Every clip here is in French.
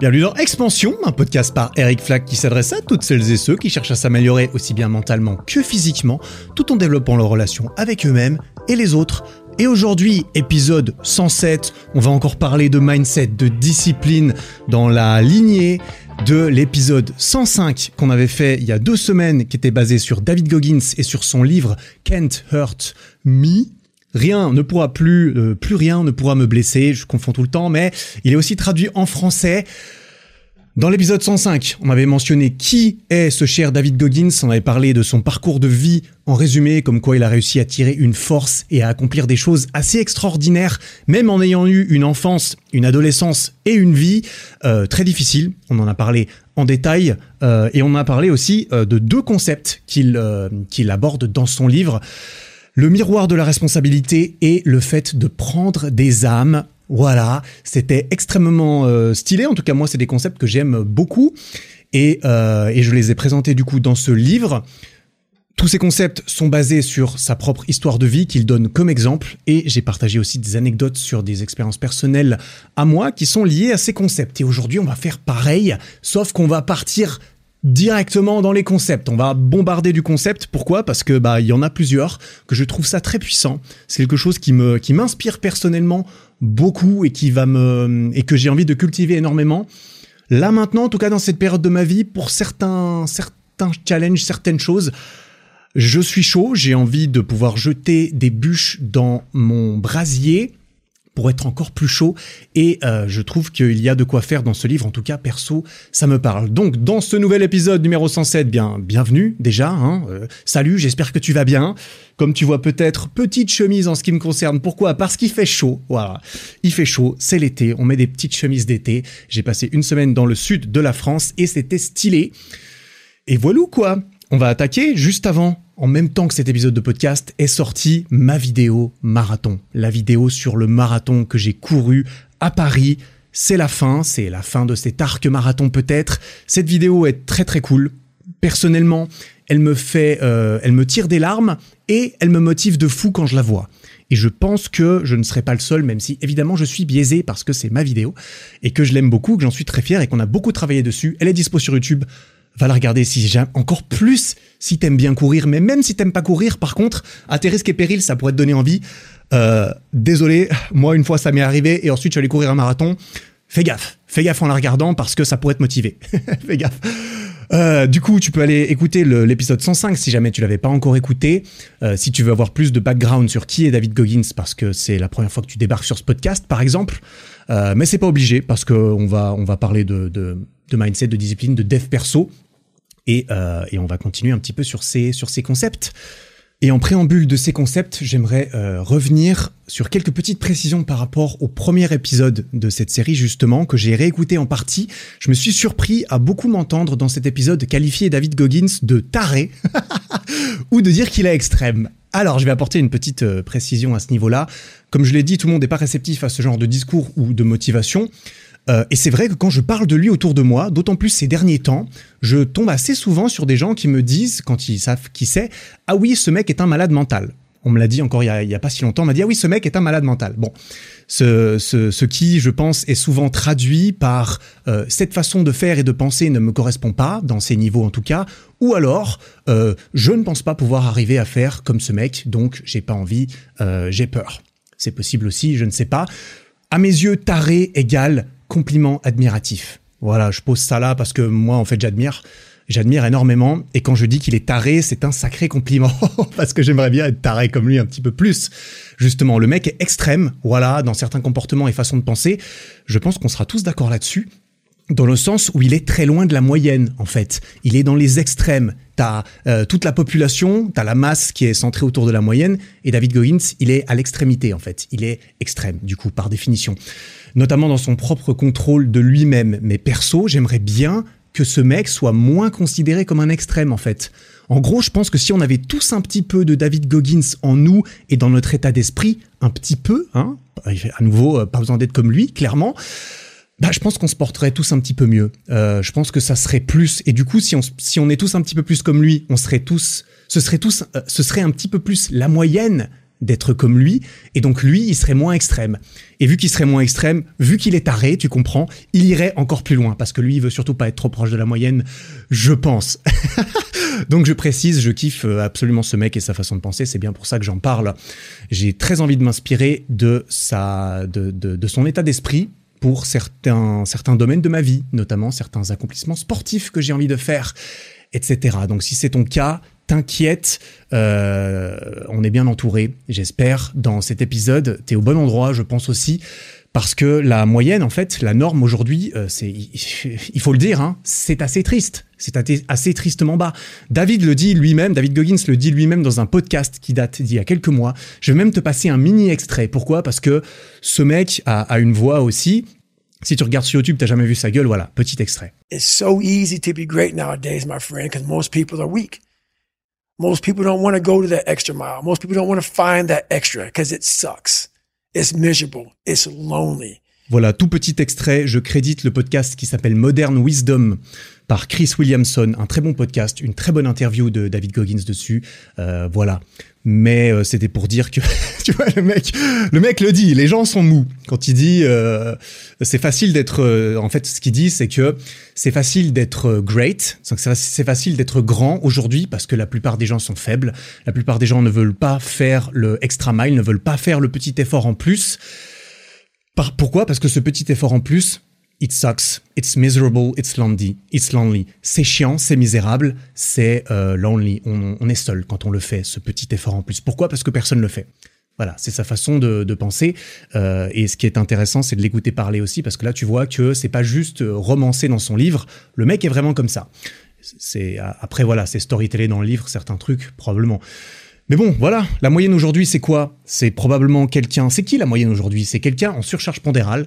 Bienvenue dans Expansion, un podcast par Eric Flack qui s'adresse à toutes celles et ceux qui cherchent à s'améliorer aussi bien mentalement que physiquement, tout en développant leurs relations avec eux-mêmes et les autres. Et aujourd'hui, épisode 107, on va encore parler de mindset, de discipline dans la lignée de l'épisode 105 qu'on avait fait il y a deux semaines, qui était basé sur David Goggins et sur son livre Can't Hurt Me. Rien ne pourra plus, euh, plus rien ne pourra me blesser, je confonds tout le temps, mais il est aussi traduit en français. Dans l'épisode 105, on avait mentionné qui est ce cher David Goggins, on avait parlé de son parcours de vie en résumé, comme quoi il a réussi à tirer une force et à accomplir des choses assez extraordinaires, même en ayant eu une enfance, une adolescence et une vie euh, très difficile. On en a parlé en détail euh, et on a parlé aussi de deux concepts qu'il aborde dans son livre. Le miroir de la responsabilité et le fait de prendre des âmes voilà, c'était extrêmement euh, stylé. En tout cas, moi, c'est des concepts que j'aime beaucoup. Et, euh, et, je les ai présentés du coup dans ce livre. Tous ces concepts sont basés sur sa propre histoire de vie qu'il donne comme exemple. Et j'ai partagé aussi des anecdotes sur des expériences personnelles à moi qui sont liées à ces concepts. Et aujourd'hui, on va faire pareil, sauf qu'on va partir directement dans les concepts. On va bombarder du concept. Pourquoi? Parce que bah il y en a plusieurs que je trouve ça très puissant. C'est quelque chose qui me qui m'inspire personnellement beaucoup et qui va me et que j'ai envie de cultiver énormément. Là maintenant, en tout cas dans cette période de ma vie, pour certains certains challenges, certaines choses, je suis chaud. J'ai envie de pouvoir jeter des bûches dans mon brasier pour être encore plus chaud. Et euh, je trouve qu'il y a de quoi faire dans ce livre. En tout cas, perso, ça me parle. Donc, dans ce nouvel épisode numéro 107, bien, bienvenue déjà. Hein, euh, salut, j'espère que tu vas bien. Comme tu vois peut-être, petite chemise en ce qui me concerne. Pourquoi? Parce qu'il fait chaud. Voilà, il fait chaud. C'est l'été. On met des petites chemises d'été. J'ai passé une semaine dans le sud de la France et c'était stylé. Et voilà quoi. On va attaquer juste avant en même temps que cet épisode de podcast, est sortie ma vidéo marathon. La vidéo sur le marathon que j'ai couru à Paris. C'est la fin, c'est la fin de cet arc marathon peut-être. Cette vidéo est très très cool. Personnellement, elle me fait, euh, elle me tire des larmes et elle me motive de fou quand je la vois. Et je pense que je ne serai pas le seul, même si évidemment je suis biaisé parce que c'est ma vidéo et que je l'aime beaucoup, que j'en suis très fier et qu'on a beaucoup travaillé dessus. Elle est dispo sur YouTube va la regarder si j'aime encore plus si t'aimes bien courir. Mais même si t'aimes pas courir, par contre, à tes risques et périls, ça pourrait te donner envie. Euh, désolé, moi une fois ça m'est arrivé et ensuite je suis allé courir un marathon. Fais gaffe, fais gaffe en la regardant parce que ça pourrait te motiver. fais gaffe. Euh, du coup, tu peux aller écouter l'épisode 105 si jamais tu l'avais pas encore écouté. Euh, si tu veux avoir plus de background sur qui est David Goggins, parce que c'est la première fois que tu débarques sur ce podcast, par exemple. Euh, mais c'est pas obligé parce qu'on va on va parler de, de, de mindset, de discipline, de dev perso. Euh, et, on va continuer un petit peu sur ces, sur ces concepts. Et en préambule de ces concepts, j'aimerais euh, revenir sur quelques petites précisions par rapport au premier épisode de cette série justement, que j'ai réécouté en partie. Je me suis surpris à beaucoup m'entendre dans cet épisode qualifier David Goggins de taré ou de dire qu'il est extrême. Alors, je vais apporter une petite euh, précision à ce niveau-là. Comme je l'ai dit, tout le monde n'est pas réceptif à ce genre de discours ou de motivation. Euh, et c'est vrai que quand je parle de lui autour de moi, d'autant plus ces derniers temps, je tombe assez souvent sur des gens qui me disent, quand ils savent qui c'est, ah oui, ce mec est un malade mental. On me l'a dit encore il y, a, pas si longtemps, on m'a dit ah oui, ce mec est un malade mental. Bon, ce, qui, je pense, est souvent traduit par euh, cette façon de faire et de penser ne me correspond pas, dans ces niveaux en tout cas, ou alors euh, je ne pense pas pouvoir arriver à faire comme ce mec, donc j'ai pas envie, j'ai peur. C'est possible aussi, je ne sais pas. À mes yeux, taré égale compliment admiratif. Voilà, je pose ça là parce que moi, en fait, j'admire. J'admire énormément. Et quand je dis qu'il est taré, c'est un sacré compliment. parce que j'aimerais bien être taré comme lui un petit peu plus. Justement, le mec est extrême. Voilà, dans certains comportements et façons de penser. Je pense qu'on sera tous d'accord là-dessus. Dans le sens où il est très loin de la moyenne, en fait. Il est dans les extrêmes. T'as euh, toute la population, t'as la masse qui est centrée autour de la moyenne, et David Goggins, il est à l'extrémité, en fait. Il est extrême, du coup, par définition notamment dans son propre contrôle de lui-même. Mais perso, j'aimerais bien que ce mec soit moins considéré comme un extrême en fait. En gros, je pense que si on avait tous un petit peu de David Goggins en nous et dans notre état d'esprit, un petit peu, hein, à nouveau, euh, pas besoin d'être comme lui, clairement, bah, je pense qu'on se porterait tous un petit peu mieux. Euh, je pense que ça serait plus. Et du coup, si on, est tous un petit peu plus comme lui, on serait tous, ce serait tous, euh, ce serait un petit peu plus la moyenne d'être comme lui, et donc lui, il serait moins extrême. Et vu qu'il serait moins extrême, vu qu'il est taré, tu comprends, il irait encore plus loin, parce que lui, il veut surtout pas être trop proche de la moyenne, je pense. donc je précise, je kiffe euh, absolument ce mec et sa façon de penser, c'est bien pour ça que j'en parle. J'ai très envie de m'inspirer de, sa, de, de son état d'esprit, pour certains, certains domaines de ma vie, notamment certains accomplissements sportifs que j'ai envie de faire, etc. Donc si c'est ton cas, t'inquiète, euh, on est bien entouré, j'espère. Dans cet épisode, t'es au bon endroit, je pense aussi, parce que la moyenne, en fait, la norme aujourd'hui, euh, c'est, il faut le dire, hein, c'est assez triste, c'est assez tristement bas. David le dit lui-même, David Goggins le dit lui-même dans un podcast qui date d'il y a quelques mois. Je vais même te passer un mini extrait. Pourquoi? Parce que ce mec a, a une voix aussi. Si tu regardes sur YouTube, t'as jamais vu sa gueule, voilà, petit extrait. It's so easy to be great nowadays, my friend, because most people are weak. Most people don't want to go to that extra mile. Most people don't want to find that extra because it sucks. It's miserable. It's lonely. Voilà, tout petit extrait, je crédite le podcast qui s'appelle Modern Wisdom par Chris Williamson, un très bon podcast, une très bonne interview de David Goggins dessus. Euh, voilà. Mais euh, c'était pour dire que, tu vois, le mec, le mec le dit, les gens sont mous. Quand il dit, euh, c'est facile d'être, euh, en fait, ce qu'il dit, c'est que c'est facile d'être great, c'est facile d'être grand aujourd'hui parce que la plupart des gens sont faibles. La plupart des gens ne veulent pas faire le extra mile, ne veulent pas faire le petit effort en plus. Par, pourquoi? Parce que ce petit effort en plus, it sucks, it's miserable, it's lonely, it's lonely. C'est chiant, c'est misérable, c'est euh, lonely. On, est seul quand on le fait, ce petit effort en plus. Pourquoi? Parce que personne ne le fait. Voilà, c'est sa façon de, de penser. Euh, et ce qui est intéressant, c'est de l'écouter parler aussi, parce que là, tu vois que c'est pas juste euh, romancé dans son livre. Le mec est vraiment comme ça. C'est après voilà, c'est storytellé dans le livre certains trucs probablement. Mais bon, voilà, la moyenne aujourd'hui, c'est quoi? C'est probablement quelqu'un. C'est qui la moyenne aujourd'hui? C'est quelqu'un en surcharge pondérale.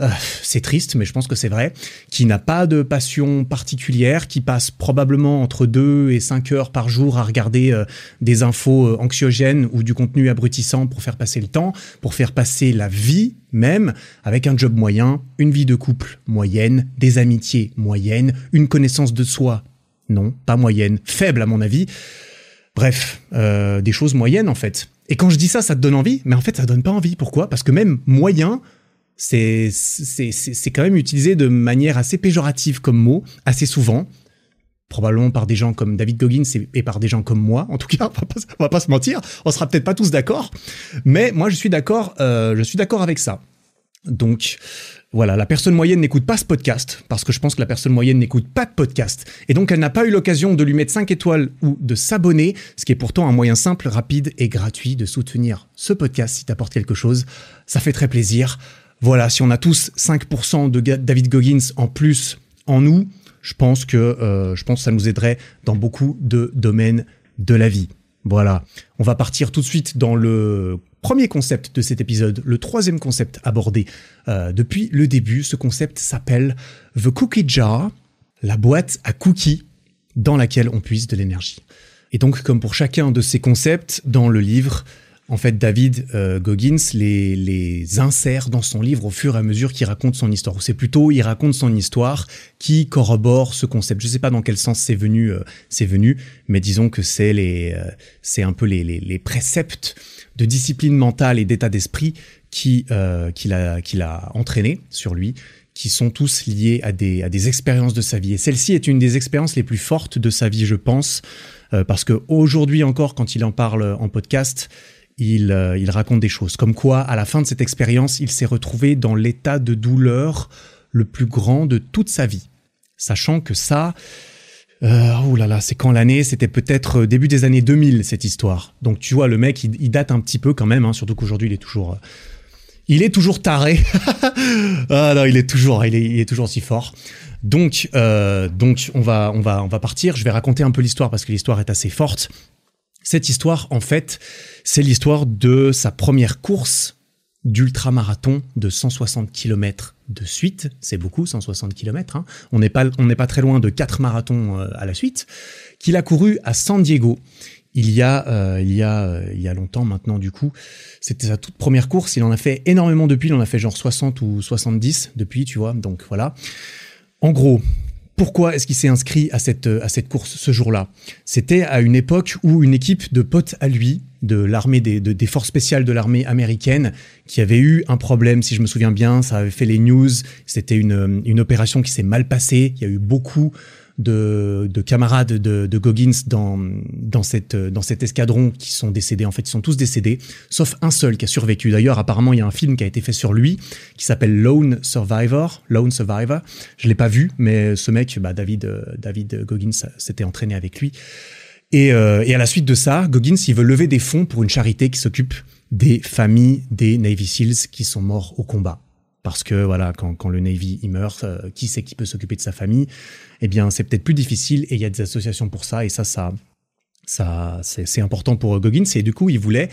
Euh, c'est triste, mais je pense que c'est vrai, qui n'a pas de passion particulière, qui passe probablement entre 2 et 5 heures par jour à regarder euh, des infos euh, anxiogènes ou du contenu abrutissant pour faire passer le temps, pour faire passer la vie même, avec un job moyen, une vie de couple moyenne, des amitiés moyennes, une connaissance de soi, non, pas moyenne, faible à mon avis. Bref, des choses moyennes en fait. Et quand je dis ça, ça te donne envie, mais en fait ça donne pas envie. Pourquoi? Parce que même moyen, c'est quand même utilisé de manière assez péjorative comme mot, assez souvent, probablement par des gens comme David Goggins et, par des gens comme moi. En tout cas, on va pas, va pas se mentir, on sera peut-être pas tous d'accord, mais moi je suis d'accord, euh, je suis d'accord avec ça. Donc voilà, la personne moyenne n'écoute pas ce podcast, parce que je pense que la personne moyenne n'écoute pas de podcast, et donc elle n'a pas eu l'occasion de lui mettre 5 étoiles ou de s'abonner, ce qui est pourtant un moyen simple, rapide et gratuit de soutenir ce podcast si t'apporte quelque chose. Ça fait très plaisir. Voilà, si on a tous 5% de David Goggins en plus en nous, je pense que euh, je pense que ça nous aiderait dans beaucoup de domaines de la vie. Voilà, on va partir tout de suite dans le premier concept de cet épisode, le troisième concept abordé euh, depuis le début. Ce concept s'appelle The Cookie Jar, la boîte à cookies dans laquelle on puise de l'énergie. Et donc, comme pour chacun de ces concepts, dans le livre, en fait, David euh, Goggins les, les insère dans son livre au fur et à mesure qu'il raconte son histoire. Ou c'est plutôt, il raconte son histoire qui corrobore ce concept. Je sais pas dans quel sens c'est venu, euh, c'est venu, mais disons que c'est les, euh, c'est un peu les, les, les, préceptes de discipline mentale et d'état d'esprit qui euh, qu'il a qu'il a entraîné sur lui qui sont tous liés à des, à des expériences de sa vie. Et celle-ci est une des expériences les plus fortes de sa vie, je pense, euh, parce que aujourd'hui encore, quand il en parle en podcast, il, euh, il raconte des choses. Comme quoi, à la fin de cette expérience, il s'est retrouvé dans l'état de douleur le plus grand de toute sa vie. Sachant que ça, euh, oh là là, c'est quand l'année C'était peut-être euh, début des années 2000 cette histoire. Donc tu vois, le mec, il, date un petit peu quand même, hein, surtout qu'aujourd'hui il est toujours, il est toujours taré. ah non, il est toujours, il est, toujours si fort. Donc, donc on va, on va, on va partir. Je vais raconter un peu l'histoire parce que l'histoire est assez forte. Cette histoire, en fait, c'est l'histoire de sa première course d'ultramarathon de 160 km de suite. C'est beaucoup, 160 km. Hein. On n'est pas, pas très loin de quatre marathons euh, à la suite. Qu'il a couru à San Diego. Il y a, euh, il y a, euh, il y a longtemps maintenant du coup. C'était sa toute première course. Il en a fait énormément depuis. Il en a fait genre 60 ou 70 depuis, tu vois. Donc voilà. En gros, Pourquoi est-ce qu'il s'est inscrit à cette, cette course ce jour-là? C'était à une époque où une équipe de potes à lui, de l'armée des, forces spéciales de l'armée américaine, qui avait eu un problème, si je me souviens bien, ça avait fait les news, c'était une, une opération qui s'est mal passée, il y a eu beaucoup de, de camarades de, de, Goggins dans, dans, cette, dans cet escadron qui sont décédés. En fait, ils sont tous décédés, sauf un seul qui a survécu. D'ailleurs, apparemment, il y a un film qui a été fait sur lui qui s'appelle Lone Survivor. Lone Survivor. Je l'ai pas vu, mais ce mec, bah, David, David Goggins, s'était entraîné avec lui. Et, euh, et à la suite de ça, Goggins, il veut lever des fonds pour une charité qui s'occupe des familles des Navy SEALs qui sont morts au combat parce que voilà, quand, le Navy il meurt, euh, qui c'est qui peut s'occuper de sa famille? Eh bien, c'est peut-être plus difficile et il y a des associations pour ça et ça, ça, ça, c'est important pour Goggins et du coup, il voulait,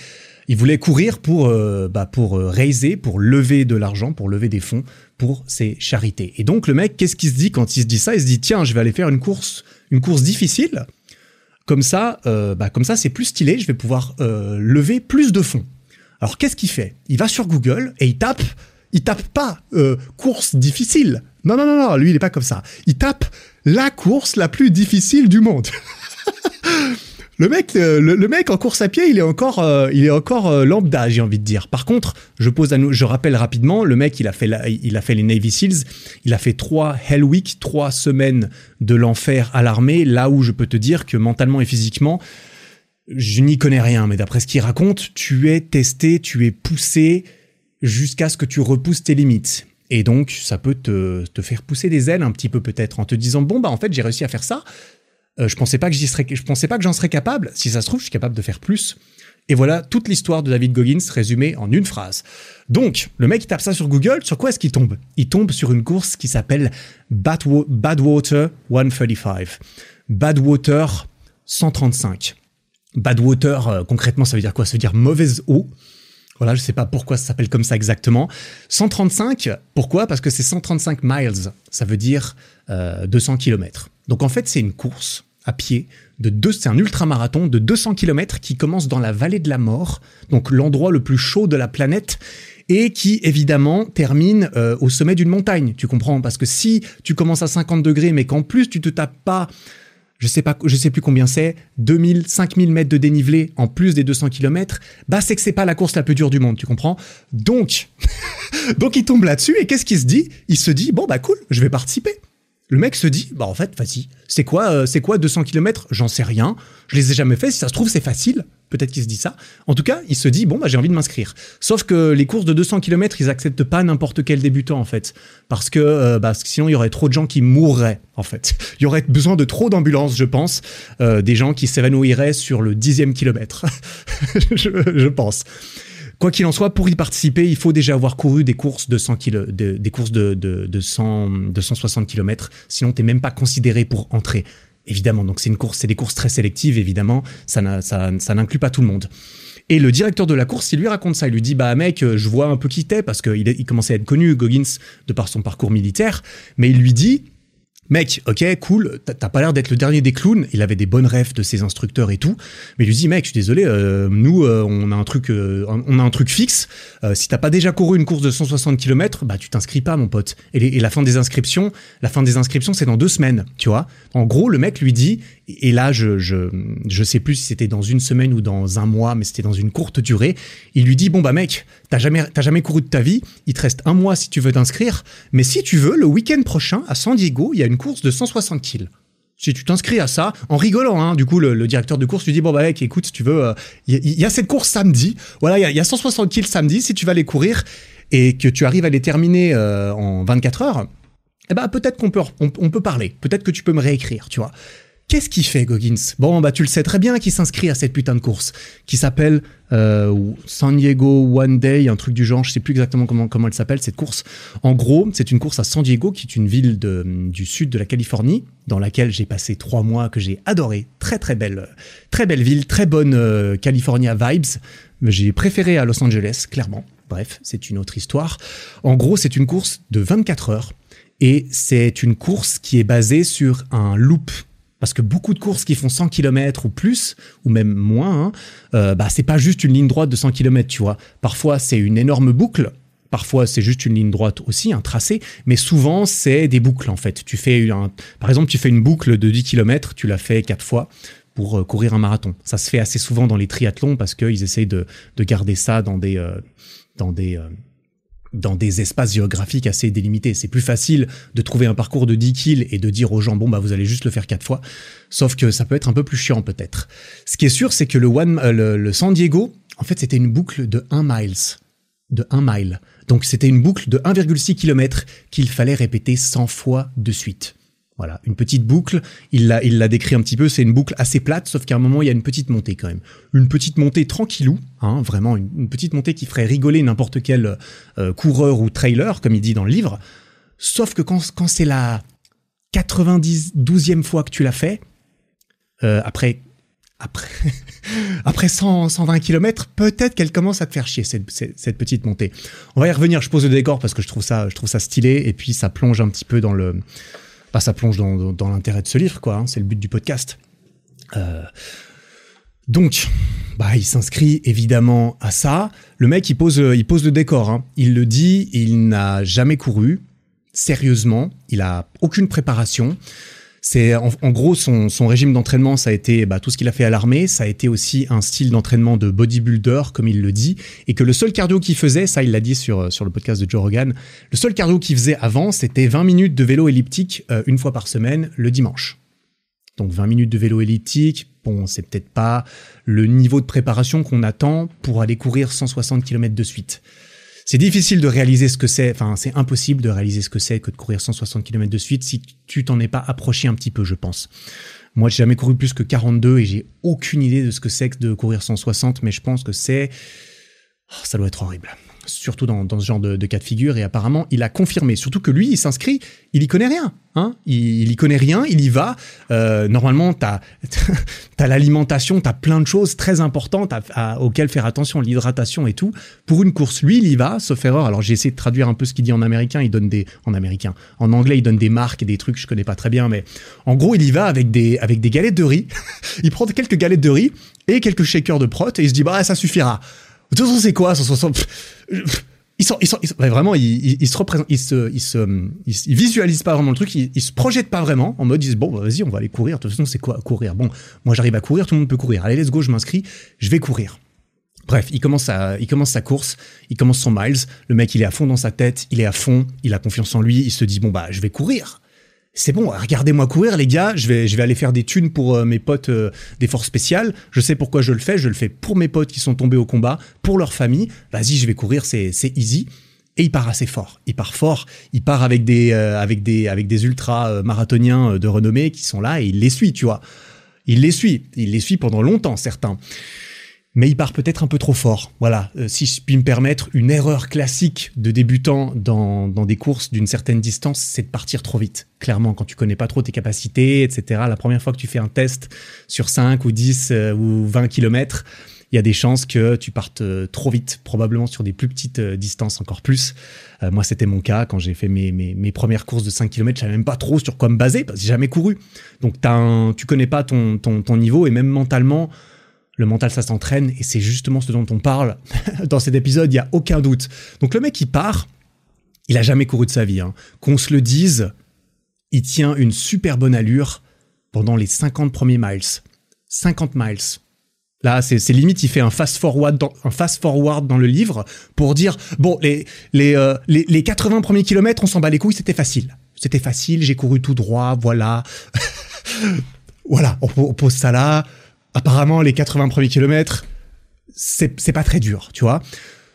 il voulait courir pour, euh, bah, pour euh, raiser, pour lever de l'argent, pour lever des fonds pour ses charités. Et donc, le mec, qu'est-ce qu'il se dit quand il se dit ça? Il se dit tiens, je vais aller faire une course, une course difficile. Comme ça, bah, comme ça, c'est plus stylé. Je vais pouvoir lever plus de fonds. Alors, qu'est-ce qu'il fait? Il va sur Google et il tape il tape pas euh, course difficile. Non, non, non, non, lui, il est pas comme ça. Il tape la course la plus difficile du monde. le mec, euh, le, mec en course à pied, il est encore, euh, il est encore lambda, j'ai envie de dire. Par contre, je pose je rappelle rapidement, le mec, il a fait, il a fait les Navy Seals, il a fait trois Hell Week, trois semaines de l'enfer à l'armée, là où je peux te dire que mentalement et physiquement, je n'y connais rien, mais d'après ce qu'il raconte, tu es testé, tu es poussé, jusqu'à ce que tu repousses tes limites. Et donc, ça peut te, te faire pousser des ailes un petit peu peut-être en te disant bon bah en fait j'ai réussi à faire ça. Euh, je pensais pas que j'y serais, je pensais pas que j'en serais capable. Si ça se trouve, je suis capable de faire plus. Et voilà toute l'histoire de David Goggins résumée en une phrase. Donc, le mec il tape ça sur Google. Sur quoi est-ce qu'il tombe? Il tombe sur une course qui s'appelle Badwater 135. Badwater 135. Badwater, euh, concrètement, ça veut dire quoi? Ça veut dire mauvaise eau. Voilà, je sais pas pourquoi ça s'appelle comme ça exactement. 135, pourquoi? Parce que c'est 135 miles, ça veut dire 200 euh, km. Donc en fait, c'est une course à pied de deux, c'est un ultramarathon de 200 km qui commence dans la vallée de la mort, donc l'endroit le plus chaud de la planète et qui évidemment termine euh, au sommet d'une montagne. Tu comprends? Parce que si tu commences à 50 degrés mais qu'en plus tu te tapes pas je sais pas, je sais plus combien c'est, 2000, 5000 mètres de dénivelé en plus des 200 km, bah c'est que c'est pas la course la plus dure du monde, tu comprends? Donc, donc il tombe là-dessus et qu'est-ce qu'il se dit? Il se dit bon bah cool, je vais participer. Le mec se dit, bah en fait, vas-y, c'est quoi, euh, c'est quoi 200 km J'en sais rien. Je les ai jamais fait. Si ça se trouve, c'est facile. Peut-être qu'il se dit ça. En tout cas, il se dit, bon, bah j'ai envie de m'inscrire. Sauf que les courses de 200 km, ils acceptent pas n'importe quel débutant en fait, parce que, euh, bah, sinon il y aurait trop de gens qui mourraient en fait. Il y aurait besoin de trop d'ambulances, je pense, euh, des gens qui s'évanouiraient sur le dixième kilomètre, je, je pense. Quoi qu'il en soit, pour y participer, il faut déjà avoir couru des courses de 100 kilo, des courses de, de, de 100, 160 km. Sinon, t'es même pas considéré pour entrer. Évidemment, donc c'est une course, c'est des courses très sélectives, évidemment. Ça, n'inclut pas tout le monde. Et le directeur de la course, il lui raconte ça. Il lui dit, bah mec, je vois un peu qui t'es parce qu'il il commençait à être connu, Goggins, de par son parcours militaire. Mais il lui dit, Mec, ok, cool, t'as pas l'air d'être le dernier des clowns. Il avait des bonnes rêves de ses instructeurs et tout, mais il lui dit, mec, je suis désolé, euh, nous, euh, on a un truc, euh, on a un truc fixe. si t'as pas déjà couru une course de 160 km, bah tu t'inscris pas, mon pote. Et, la fin des inscriptions, la fin des inscriptions, c'est dans deux semaines, tu vois. En gros, le mec lui dit, et là, je je je sais plus si c'était dans une semaine ou dans un mois, mais c'était dans une courte durée. Il lui dit, bon bah mec, t'as jamais t'as jamais couru de ta vie, il te reste un mois si tu veux t'inscrire, mais si tu veux, le week-end prochain à San Diego, il y a une course de 160 kills. Si tu t'inscris à ça, en rigolant, hein, du coup, le, directeur de course lui dit bon bah écoute, tu veux, il euh, y, a cette course samedi. Voilà, il y, a 160 kills samedi. Si tu vas les courir et que tu arrives à les terminer euh, en 24 heures, eh ben peut-être qu'on peut peut parler. Peut-être que tu peux me réécrire, tu vois. Qu'est-ce qu'il fait Goggins? Bon, bah tu le sais très bien qu'il s'inscrit à cette putain de course, qui s'appelle euh, San Diego One Day, un truc du genre, je sais plus exactement comment, comment elle s'appelle cette course. En gros, c'est une course à San Diego, qui est une ville du sud de la Californie, dans laquelle j'ai passé trois mois, que j'ai adoré. Très très belle, très belle ville, très bonne euh, California vibes. J'ai préféré à Los Angeles, clairement. Bref, c'est une autre histoire. En gros, c'est une course de 24 heures. Et c'est une course qui est basée sur un loop parce que beaucoup de courses qui font 100 km ou plus, ou même moins, hein, euh, bah, c'est pas juste une ligne droite de 100 km, tu vois. Parfois, c'est une énorme boucle Parfois, c'est juste une ligne droite aussi, un tracé, mais souvent, c'est des boucles en fait. Tu fais par exemple, tu fais une boucle de 10 km, tu la fais quatre fois pour euh, courir un marathon. Ça se fait assez souvent dans les triathlons parce qu'ils essayent de, de, garder ça dans des, euh, dans des, euh, dans des espaces géographiques assez délimités. C'est plus facile de trouver un parcours de 10 kills et de dire aux gens, bon, bah, vous allez juste le faire quatre fois. Sauf que ça peut être un peu plus chiant, peut-être. Ce qui est sûr, c'est que le, le San Diego, en fait, c'était une boucle de 1 miles. De 1 mile. Donc, c'était une boucle de 1,6 km qu'il fallait répéter 100 fois de suite. Voilà, une petite boucle. Il l'a, il l'a décrit un petit peu. C'est une boucle assez plate, sauf qu'à un moment il y a une petite montée quand même. Une petite montée tranquillou, hein, vraiment une, petite montée qui ferait rigoler n'importe quel euh, coureur ou trailer, comme il dit dans le livre. Sauf que quand, c'est la 92e fois que tu l'as fait, euh, après après après 100, 120 km, peut-être qu'elle commence à te faire chier cette, cette, petite montée. On va y revenir. Je pose le décor parce que je trouve ça, je trouve ça stylé et puis ça plonge un petit peu dans le ça plonge dans, l'intérêt de ce livre, quoi. Hein, c'est le but du podcast. Euh, donc, bah, il s'inscrit évidemment à ça. Le mec, il pose, il pose le décor. Hein. Il le dit, il n'a jamais couru. Sérieusement, il a aucune préparation. C'est en, gros son, régime d'entraînement, ça a été bah, tout ce qu'il a fait à l'armée, ça a été aussi un style d'entraînement de bodybuilder, comme il le dit, et que le seul cardio qu'il faisait, ça il l'a dit sur, sur le podcast de Joe Rogan, le seul cardio qu'il faisait avant, c'était 20 minutes de vélo elliptique euh, une fois par semaine, le dimanche. Donc 20 minutes de vélo elliptique, bon, c'est peut-être pas le niveau de préparation qu'on attend pour aller courir 160 km de suite. C'est difficile de réaliser ce que c'est, enfin c'est impossible de réaliser ce que c'est que de courir 160 km de suite si tu t'en es pas approché un petit peu, je pense. Moi, j'ai jamais couru plus que 42 et j'ai aucune idée de ce que c'est que de courir 160, mais je pense que c'est... Oh, ça doit être horrible surtout dans, ce genre de, cas de figure, et apparemment, il a confirmé, surtout que lui, il s'inscrit, il y connaît rien, hein il, il y connaît rien, il y va. Euh, normalement, t'as as, l'alimentation, t'as plein de choses très importantes auxquelles faire attention, l'hydratation et tout. Pour une course, lui, il y va, sauf erreur. Alors j'ai essayé de traduire un peu ce qu'il dit en américain. Il donne des, en américain, en anglais, il donne des marques et des trucs que je connais pas très bien, mais en gros, il y va avec des avec des galettes de riz. il prend quelques galettes de riz et quelques shakers de prot et il se dit bah ça suffira. De toute façon, c'est quoi ils sont, ils sont, vraiment, ils, se représentent, ils se, ils se, ils, visualisent pas vraiment le truc, ils, se projettent pas vraiment en mode, ils disent bon, bah, vas-y, on va aller courir. De toute façon, c'est quoi courir? Bon, moi, j'arrive à courir, tout le monde peut courir. Allez, let's go, je m'inscris, je vais courir. Bref, il commence sa course, il commence son miles. Le mec, il est à fond dans sa tête, il est à fond, il a confiance en lui, il se dit bon bah, je vais courir c'est bon, regardez-moi courir les gars, je vais, je vais aller faire des thunes pour euh, mes potes euh, des forces spéciales, je sais pourquoi je le fais, je le fais pour mes potes qui sont tombés au combat, pour leur famille, vas-y je vais courir, c'est easy. Et il part assez fort, il part fort, il part avec des, euh, avec des, avec des ultra marathoniens de renommée qui sont là et il les suit, tu vois. Il les suit, il les suit pendant longtemps certains mais il part peut-être un peu trop fort. Voilà, euh, si je puis me permettre, une erreur classique de débutant dans, dans des courses d'une certaine distance, c'est de partir trop vite. Clairement, quand tu connais pas trop tes capacités, etc., la première fois que tu fais un test sur 5 ou 10 euh, ou 20 kilomètres, il y a des chances que tu partes euh, trop vite, probablement sur des plus petites distances encore plus. moi, c'était mon cas quand j'ai fait mes, mes, mes, premières courses de 5 km, je savais même pas trop sur quoi me baser parce que j'ai jamais couru. Donc, as tu connais pas ton, ton, ton niveau et même mentalement, le mental, ça s'entraîne et c'est justement ce dont on parle dans cet épisode, il y a aucun doute. Donc le mec, il part, il a jamais couru de sa vie. Hein. Qu'on se le dise, il tient une super bonne allure pendant les 50 premiers miles. 50 miles. Là, c'est limite, il fait un fast forward dans, le livre pour dire bon, les les, euh, les 80 premiers kilomètres, on s'en bat les couilles, c'était facile. C'était facile, j'ai couru tout droit, voilà. voilà, on pose ça là apparemment les 80 premiers kilomètres, c'est pas très dur, tu vois.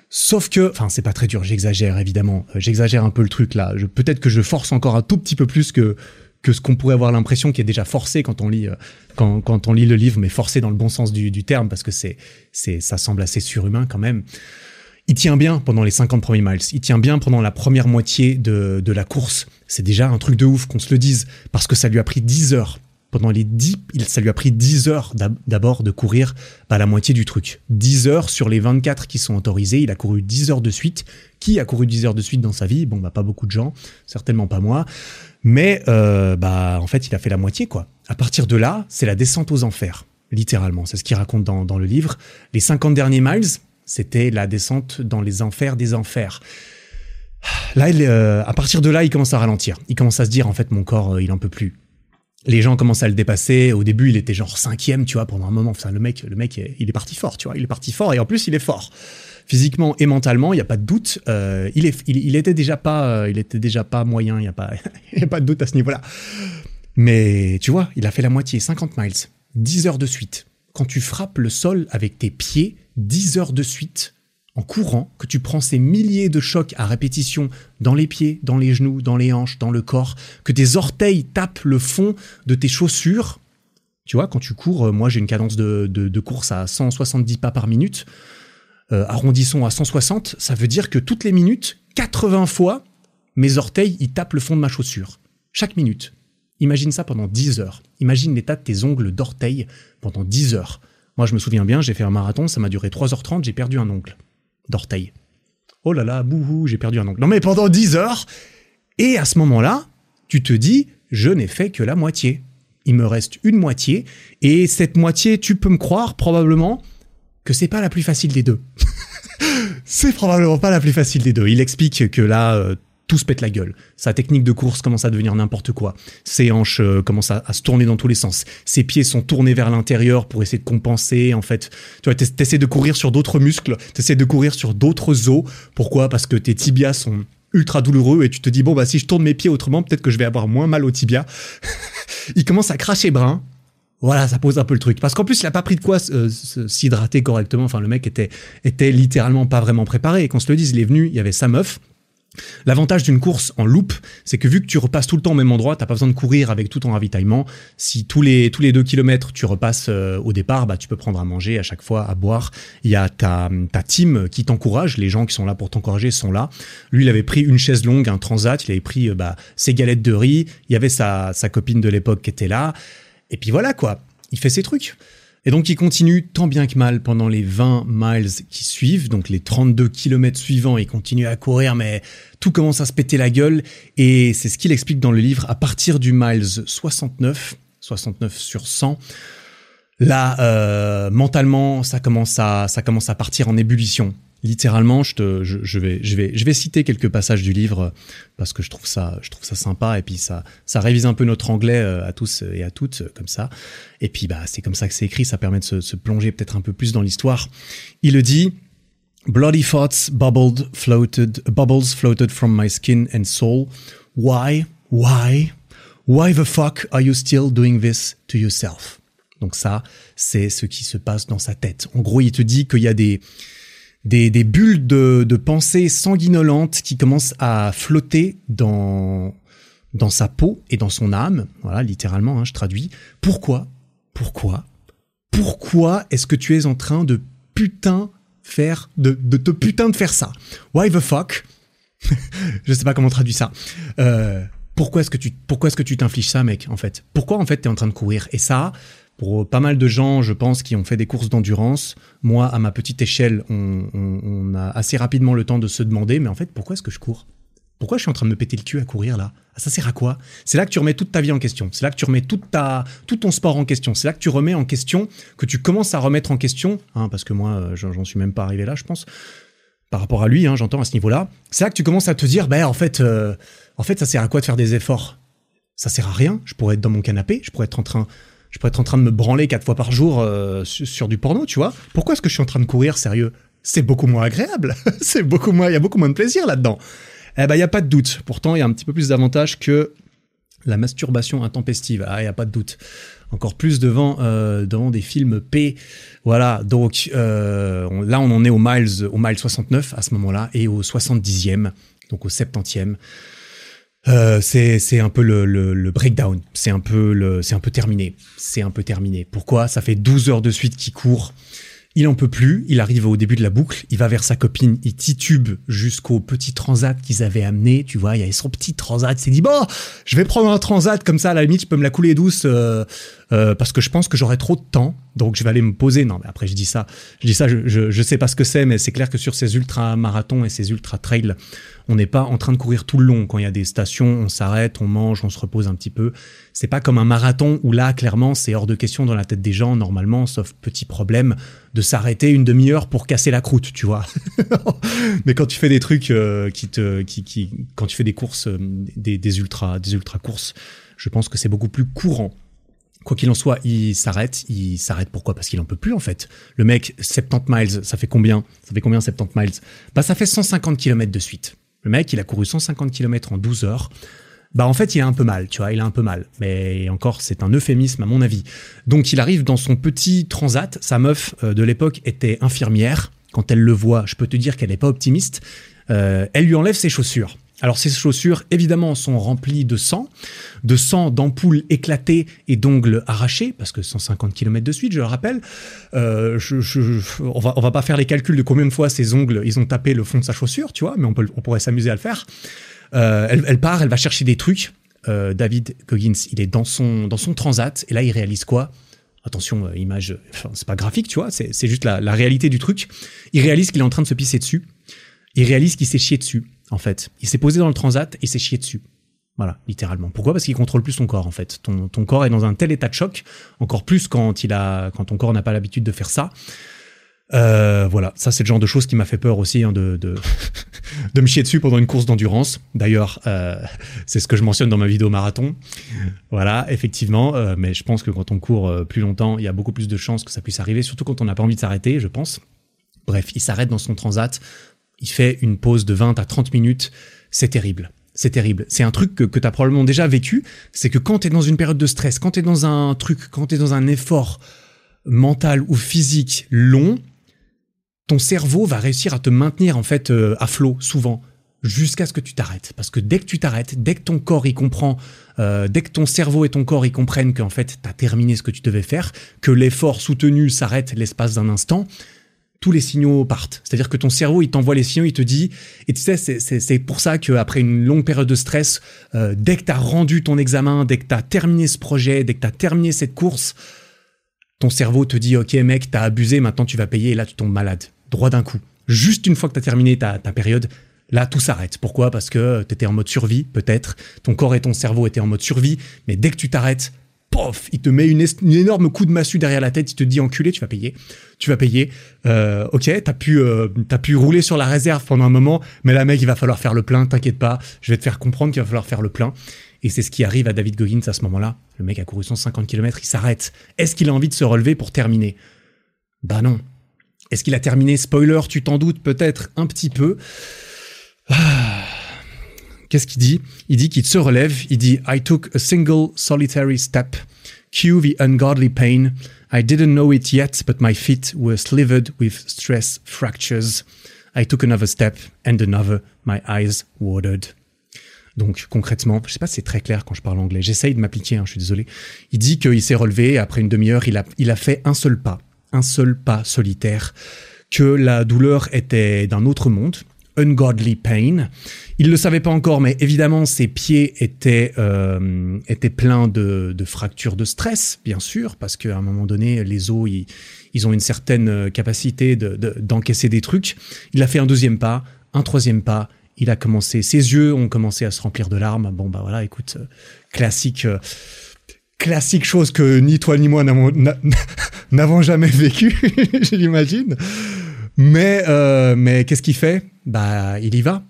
Sauf que, enfin, c'est pas très dur, j'exagère évidemment, euh, j'exagère un peu le truc là. Peut-être que je force encore un tout petit peu plus que que ce qu'on pourrait avoir l'impression qui est déjà forcé quand on lit euh, quand, quand on lit le livre, mais forcé dans le bon sens du, terme parce que c'est ça semble assez surhumain quand même. Il tient bien pendant les 50 premiers miles. Il tient bien pendant la première moitié de, de la course. C'est déjà un truc de ouf qu'on se le dise parce que ça lui a pris 10 heures pendant les 10, ça lui a pris 10 heures d'abord de courir pas la moitié du truc. 10 heures sur les 24 qui sont autorisées, il a couru 10 heures de suite. Qui a couru 10 heures de suite dans sa vie? Bon, bah pas beaucoup de gens, certainement pas moi. Mais euh, bah en fait, il a fait la moitié quoi. À partir de là, c'est la descente aux enfers, littéralement. C'est ce qu'il raconte dans, dans le livre. Les 50 derniers miles, c'était la descente dans les enfers des enfers. Là, il, euh, à partir de là, il commence à ralentir. Il commence à se dire, en fait, mon corps, euh, il en peut plus. Les gens commencent à le dépasser. Au début, il était genre cinquième, tu vois, pendant un moment. Enfin, le mec, le mec, il est parti fort, tu vois. Il est parti fort et en plus, il est fort. Physiquement et mentalement, il n'y a pas de doute. Euh, il, est, il, était déjà pas, il était déjà pas moyen. Il n'y a pas, il y a pas de doute à ce niveau-là. Mais tu vois, il a fait la moitié, 50 miles, 10 heures de suite. Quand tu frappes le sol avec tes pieds, 10 heures de suite, en courant, que tu prends ces milliers de chocs à répétition dans les pieds, dans les genoux, dans les hanches, dans le corps, que tes orteils tapent le fond de tes chaussures. Tu vois, quand tu cours, euh, moi j'ai une cadence de, course à 170 pas par minute. Euh, arrondissons à 160, ça veut dire que toutes les minutes, 80 fois, mes orteils, ils tapent le fond de ma chaussure. Chaque minute. Imagine ça pendant 10 heures. Imagine l'état de tes ongles d'orteil pendant 10 heures. Moi, je me souviens bien, j'ai fait un marathon, ça m'a duré 3h30, j'ai perdu un ongle d'orteil. Oh là là, bouhou, j'ai perdu un ongle. Non mais pendant 10 heures, et à ce moment-là, tu te dis, je n'ai fait que la moitié. Il me reste une moitié, et cette moitié, tu peux me croire probablement que c'est pas la plus facile des deux. c'est probablement pas la plus facile des deux. Il explique que là, euh, tout se pète la gueule. Sa technique de course commence à devenir n'importe quoi. Ses hanches euh, commencent à, se tourner dans tous les sens. Ses pieds sont tournés vers l'intérieur pour essayer de compenser. En fait, tu vois, t'essaies de courir sur d'autres muscles, t'essaies de courir sur d'autres os. Pourquoi? Parce que tes tibias sont ultra douloureux et tu te dis bon bah si je tourne mes pieds autrement peut-être que je vais avoir moins mal aux tibias. il commence à cracher brun. Voilà, ça pose un peu le truc. Parce qu'en plus, il a pas pris de quoi euh, s'hydrater correctement. Enfin, le mec était, était littéralement pas vraiment préparé. Et qu'on se le dise, il est venu, il y avait sa meuf, L'avantage d'une course en loop, c'est que vu que tu repasses tout le temps au même endroit, t'as pas besoin de courir avec tout ton ravitaillement. Si tous les tous les deux kilomètres tu repasses euh, au départ, bah tu peux prendre à manger à chaque fois, à boire. Il y a ta ta team qui t'encourage, les gens qui sont là pour t'encourager sont là. Lui, il avait pris une chaise longue, un transat, il avait pris euh, bah ses galettes de riz. Il y avait sa sa copine de l'époque qui était là. Et puis voilà quoi, il fait ses trucs. Et donc il continue tant bien que mal pendant les 20 miles qui suivent, donc les 32 kilomètres suivants, il continue à courir, mais tout commence à se péter la gueule, et c'est ce qu'il explique dans le livre, à partir du miles 69, 69 sur 100, là, euh, mentalement, ça commence, à, ça commence à partir en ébullition littéralement, je, vais, citer quelques passages du livre parce que je trouve ça, je trouve ça sympa et puis ça, révise un peu notre anglais euh, à tous et à toutes comme ça. Et puis bah c'est comme ça que c'est écrit, ça permet de se, se plonger peut-être un peu plus dans l'histoire. Il le dit. Bloody thoughts bubbled, floated, bubbles floated from my skin and soul. Why, why, why the fuck are you still doing this to yourself? Donc ça, c'est ce qui se passe dans sa tête. En gros, il te dit qu'il y a des, des, bulles de, de pensée sanguinolentes qui commencent à flotter dans, sa peau et dans son âme. Voilà, littéralement, hein, je traduis. Pourquoi? Pourquoi? Pourquoi est-ce que tu es en train de putain faire, de, te putain de faire ça? Why the fuck? Je sais pas comment traduire ça. Euh, pourquoi est-ce que tu, t'infliges ça, mec, en fait? Pourquoi, en fait, t'es en train de courir? Et ça, pour pas mal de gens, je pense, qui ont fait des courses d'endurance, moi, à ma petite échelle, on, a assez rapidement le temps de se demander, mais en fait, pourquoi est-ce que je cours? Pourquoi je suis en train de me péter le cul à courir là? Ah, Ça sert à quoi? C'est là que tu remets toute ta vie en question. C'est là que tu remets toute ta, tout ton sport en question. C'est là que tu remets en question, que tu commences à remettre en question, hein, parce que moi, euh, j'en suis même pas arrivé là, je pense. Par rapport à lui, hein, j'entends à ce niveau-là. C'est là que tu commences à te dire, ben en fait, euh, en fait, ça sert à quoi de faire des efforts? Ça sert à rien. Je pourrais être dans mon canapé, je pourrais être en train je pourrais être en train de me branler quatre fois par jour euh, sur, du porno, tu vois. Pourquoi est-ce que je suis en train de courir sérieux? C'est beaucoup moins agréable. c'est beaucoup moins, il y a beaucoup moins de plaisir là-dedans. Eh ben, il y a pas de doute. Pourtant, il y a un petit peu plus d'avantages que la masturbation intempestive. Ah, il y a pas de doute. Encore plus devant euh, devant des films P. Voilà. Donc euh, là, on en est au miles au mile 69 à ce moment-là et au 70e, donc au 70e. Euh, c'est un peu le, le, breakdown, c'est un peu le c'est un peu terminé, c'est un peu terminé. Pourquoi? Ça fait 12 heures de suite qu'il court. Il en peut plus, il arrive au début de la boucle, il va vers sa copine, il titube jusqu'au petit transat qu'ils avaient amené, tu vois, il y avait son petit transat, il s'est dit bon, je vais prendre un transat comme ça à la limite, je peux me la couler douce euh, euh, parce que je pense que j'aurai trop de temps, donc je vais aller me poser. Non, mais après je dis ça, je dis ça, je, je, sais pas ce que c'est, mais c'est clair que sur ces ultra marathons et ces ultra trails, on n'est pas en train de courir tout le long. Quand il y a des stations, on s'arrête, on mange, on se repose un petit peu. C'est pas comme un marathon où là, clairement, c'est hors de question dans la tête des gens, normalement, sauf petit problème, de s'arrêter une demi-heure pour casser la croûte, tu vois. mais quand tu fais des trucs euh, qui te, qui, quand tu fais des courses, euh, des, des ultra, des ultra courses, je pense que c'est beaucoup plus courant Quoi qu'il en soit, il s'arrête. Il s'arrête pourquoi? Parce qu'il en peut plus en fait. Le mec, 70 miles, ça fait combien? Ça fait combien 70 miles? Bah ça fait 150 km de suite. Le mec, il a couru 150 km en 12 heures. Bah en fait, il a un peu mal, tu vois, il a un peu mal. Mais encore, c'est un euphémisme à mon avis. Donc il arrive dans son petit transat. Sa meuf euh, de l'époque était infirmière. Quand elle le voit, je peux te dire qu'elle n'est pas optimiste. Euh, elle lui enlève ses chaussures. Alors ces chaussures, évidemment, sont remplies de sang, de sang d'ampoules éclatées et d'ongles arrachés, parce que 150 km de suite, je le rappelle. Euh, je, je, on, va, va pas faire les calculs de combien de fois ces ongles, ils ont tapé le fond de sa chaussure, tu vois, mais on, peut, on pourrait s'amuser à le faire. Euh, elle, elle, part, elle va chercher des trucs. Euh, David Goggins, il est dans son, dans son transat, et là, il réalise quoi? Attention, euh, image, enfin, c'est pas graphique, tu vois, c'est juste la, la réalité du truc. Il réalise qu'il est en train de se pisser dessus. Il réalise qu'il s'est chié dessus en fait. Il s'est posé dans le transat et s'est chié dessus. Voilà, littéralement. Pourquoi? Parce qu'il contrôle plus son corps, en fait. Ton, ton, corps est dans un tel état de choc, encore plus quand il a, quand ton corps n'a pas l'habitude de faire ça. Euh, voilà, ça c'est le genre de choses qui m'a fait peur aussi hein, de, de, de, me chier dessus pendant une course d'endurance. D'ailleurs, euh, c'est ce que je mentionne dans ma vidéo marathon. Voilà, effectivement, euh, mais je pense que quand on court euh, plus longtemps, il y a beaucoup plus de chances que ça puisse arriver, surtout quand on n'a pas envie de s'arrêter, je pense. Bref, il s'arrête dans son transat il fait une pause de 20 à 30 minutes, c'est terrible. C'est terrible. C'est un truc que, que tu as probablement déjà vécu, c'est que quand tu es dans une période de stress, quand tu es dans un truc, quand tu es dans un effort mental ou physique long, ton cerveau va réussir à te maintenir en fait euh, à flot souvent jusqu'à ce que tu t'arrêtes. Parce que dès que tu t'arrêtes, dès que ton corps y comprend, euh, dès que ton cerveau et ton corps y comprennent qu'en fait tu as terminé ce que tu devais faire, que l'effort soutenu s'arrête l'espace d'un instant, tous les signaux partent. C'est-à-dire que ton cerveau, il t'envoie les signaux, il te dit, et tu sais, c'est pour ça qu'après une longue période de stress, euh, dès que tu as rendu ton examen, dès que tu as terminé ce projet, dès que tu as terminé cette course, ton cerveau te dit, ok mec, t'as abusé, maintenant tu vas payer, et là tu tombes malade, droit d'un coup. Juste une fois que tu as terminé ta, ta période, Là, tout s'arrête. Pourquoi? Parce que tu étais en mode survie, peut-être. Ton corps et ton cerveau étaient en mode survie. Mais dès que tu t'arrêtes, pof, il te met une, énorme coup de massue derrière la tête, il te dit enculé, tu vas payer, tu vas payer. Euh, ok, t'as pu, euh, pu rouler sur la réserve pendant un moment, mais là mec, il va falloir faire le plein, t'inquiète pas, je vais te faire comprendre qu'il va falloir faire le plein. Et c'est ce qui arrive à David Goggins à ce moment-là. Le mec a couru 150 km, il s'arrête. Est-ce qu'il a envie de se relever pour terminer? Bah non. Est-ce qu'il a terminé? Spoiler, tu t'en doutes peut-être un petit peu. Ah. Qu'est-ce qu'il dit? Il dit qu'il se relève, il dit I took a single solitary step, cue the ungodly pain. I didn't know it yet, but my feet were slivered with stress fractures. I took another step and another, my eyes watered. Donc concrètement, je sais pas si c'est très clair quand je parle anglais. J'essaye de m'appliquer, hein, je suis désolé. Il dit qu'il s'est relevé après une demi-heure, il a, il a fait un seul pas, un seul pas solitaire, que la douleur était d'un autre monde, ungodly pain. Il le savait pas encore, mais évidemment, ses pieds étaient, euh, étaient pleins de, de, fractures de stress, bien sûr, parce qu'à un moment donné, les os, ils, ils ont une certaine capacité d'encaisser de, des trucs. Il a fait un deuxième pas, un troisième pas. Il a commencé, ses yeux ont commencé à se remplir de larmes. Bon, bah voilà, écoute, euh, classique. Classique chose que ni toi ni moi n'avons jamais vécu, j'imagine. Mais, euh, mais qu'est-ce qu'il fait? Bah, il y va.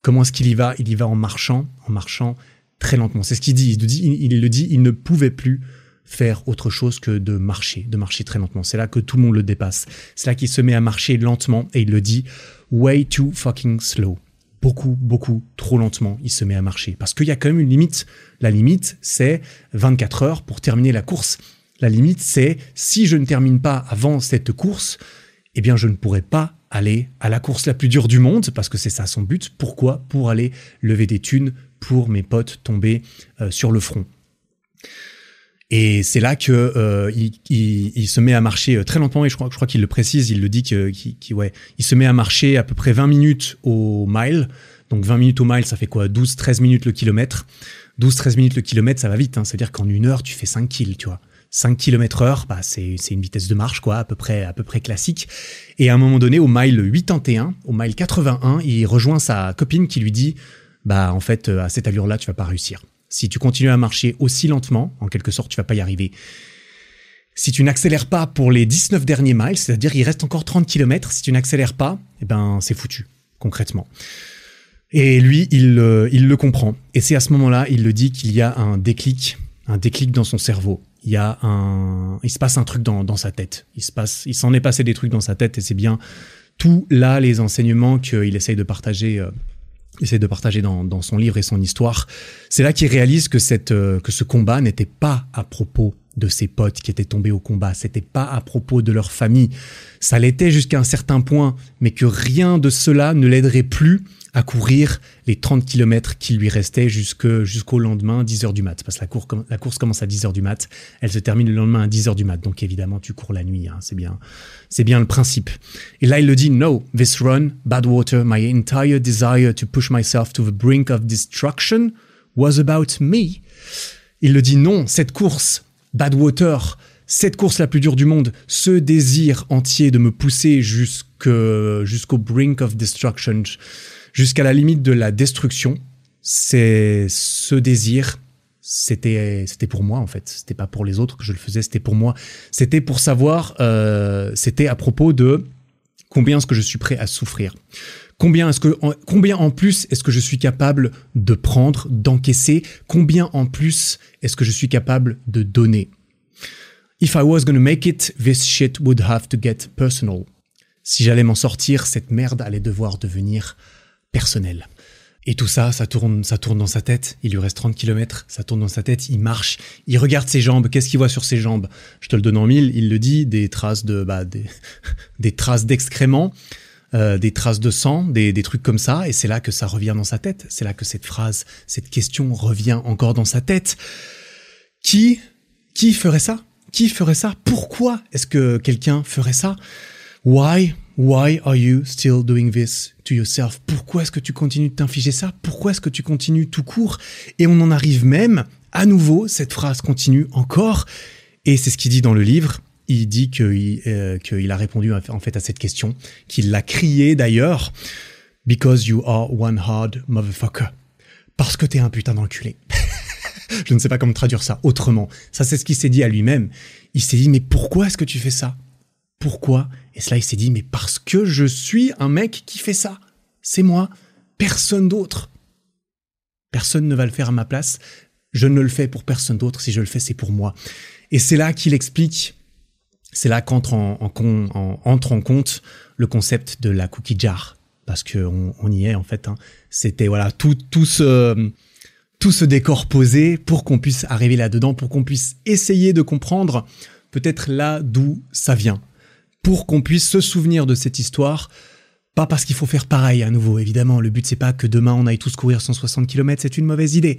Comment est-ce qu'il y va? Il y va en marchant, en marchant très lentement. C'est ce qu'il dit. Il, dit. il, le dit, il ne pouvait plus faire autre chose que de marcher, de marcher très lentement. C'est là que tout le monde le dépasse. C'est là qu'il se met à marcher lentement et il le dit way too fucking slow. Beaucoup, beaucoup, trop lentement, il se met à marcher. Parce qu'il y a quand même une limite. La limite, c'est 24 heures pour terminer la course. La limite, c'est si je ne termine pas avant cette course, eh bien je ne pourrais pas aller à la course la plus dure du monde, parce que c'est ça son but. Pourquoi? Pour aller lever des thunes pour mes potes tomber euh, sur le front. Et c'est là que euh, il, il, il, se met à marcher euh, très lentement et je crois, je crois qu'il le précise, il le dit que, qu'il, ouais, il se met à marcher à peu près 20 minutes au mile. Donc 20 minutes au mile, ça fait quoi? 12-13 minutes le kilomètre. 12-13 minutes le kilomètre, ça va vite. Hein. C'est-à-dire qu'en une heure, tu fais 5 kills, tu vois 5 km heure, bah c'est une vitesse de marche, quoi, à peu près, à peu près classique. Et à un moment donné, au mile 81, au mile 81, il rejoint sa copine qui lui dit, bah, en fait, à cette allure-là, tu vas pas réussir. Si tu continues à marcher aussi lentement, en quelque sorte, tu vas pas y arriver. Si tu n'accélères pas pour les 19 derniers miles, c'est-à-dire il reste encore 30 km, si tu n'accélères pas, eh ben, c'est foutu, concrètement. Et lui, il, il le comprend. Et c'est à ce moment-là, il le dit qu'il y a un déclic, un déclic dans son cerveau. Il y a un, il se passe un truc dans, dans sa tête. Il se passe, s'en est passé des trucs dans sa tête et c'est bien tout là les enseignements qu'il essaye de partager, essaye de partager dans, dans son livre et son histoire. C'est là qu'il réalise que cette, euh, que ce combat n'était pas à propos de ses potes qui étaient tombés au combat. C'était pas à propos de leur famille. Ça l'était jusqu'à un certain point, mais que rien de cela ne l'aiderait plus à courir les 30 km qui lui restaient jusqu'au lendemain, 10 heures du mat. Parce que la, course, commence à 10 heures du mat, elle se termine le lendemain à 10 heures du mat. Donc évidemment, tu cours la nuit, hein, c'est bien, c'est bien le principe. Et là, il le dit, no, this run, bad water, my entire desire to push myself to the brink of destruction was about me. Il le dit, non, cette course, Badwater, cette course la plus dure du monde, ce désir entier de me pousser jusqu'au brink of destruction, jusqu'à la limite de la destruction, c'est ce désir, c'était c'était pour moi en fait, c'était pas pour les autres que je le faisais, c'était pour moi, c'était pour savoir, euh, c'était à propos de combien est-ce que je suis prêt à souffrir. Combien est-ce que combien en plus est-ce que je suis capable de prendre, d'encaisser? Combien en plus est-ce que je suis capable de donner? If I was gonna make it, this shit would have to get personal. Si j'allais m'en sortir, cette merde allait devoir devenir personnelle. Et tout ça, ça tourne, ça tourne dans sa tête. Il lui reste 30 km, ça tourne dans sa tête. Il marche, il regarde ses jambes. Qu'est-ce qu'il voit sur ses jambes? Je te le donne en mille. Il le dit, des traces de, bah, des, des traces d'excréments. Euh, des traces de sang, des, des trucs comme ça, et c'est là que ça revient dans sa tête. C'est là que cette phrase, cette question revient encore dans sa tête. Qui, qui ferait ça? Qui ferait ça? Pourquoi est-ce que quelqu'un ferait ça? Why, why are you still doing this to yourself? Pourquoi est-ce que tu continues de t'infliger ça? Pourquoi est-ce que tu continues tout court? Et on en arrive même, à nouveau, cette phrase continue encore, et c'est ce qu'il dit dans le livre il dit euh, qu'il a répondu en fait à cette question, qu'il l'a crié d'ailleurs, because you are one hard motherfucker. Parce que t'es un putain d'enculé. Je ne sais pas comment traduire ça autrement. Ça, c'est ce qu'il s'est dit à lui-même. Il s'est dit, mais pourquoi est-ce que tu fais ça? Pourquoi? Et cela, il s'est dit, mais parce que je suis un mec qui fait ça. C'est moi. Personne d'autre. Personne ne va le faire à ma place. Je ne le fais pour personne d'autre. Si je le fais, c'est pour moi. Et c'est là qu'il explique c'est là qu'entre en, compte le concept de la cookie jar parce que on, y est en fait. Hein. C'était voilà tout tout ce tout ce décor posé pour qu'on puisse arriver là-dedans, pour qu'on puisse essayer de comprendre peut-être là d'où ça vient, pour qu'on puisse se souvenir de cette histoire. Pas parce qu'il faut faire pareil à nouveau, évidemment. Le but c'est pas que demain on aille tous courir 160 km, c'est une mauvaise idée.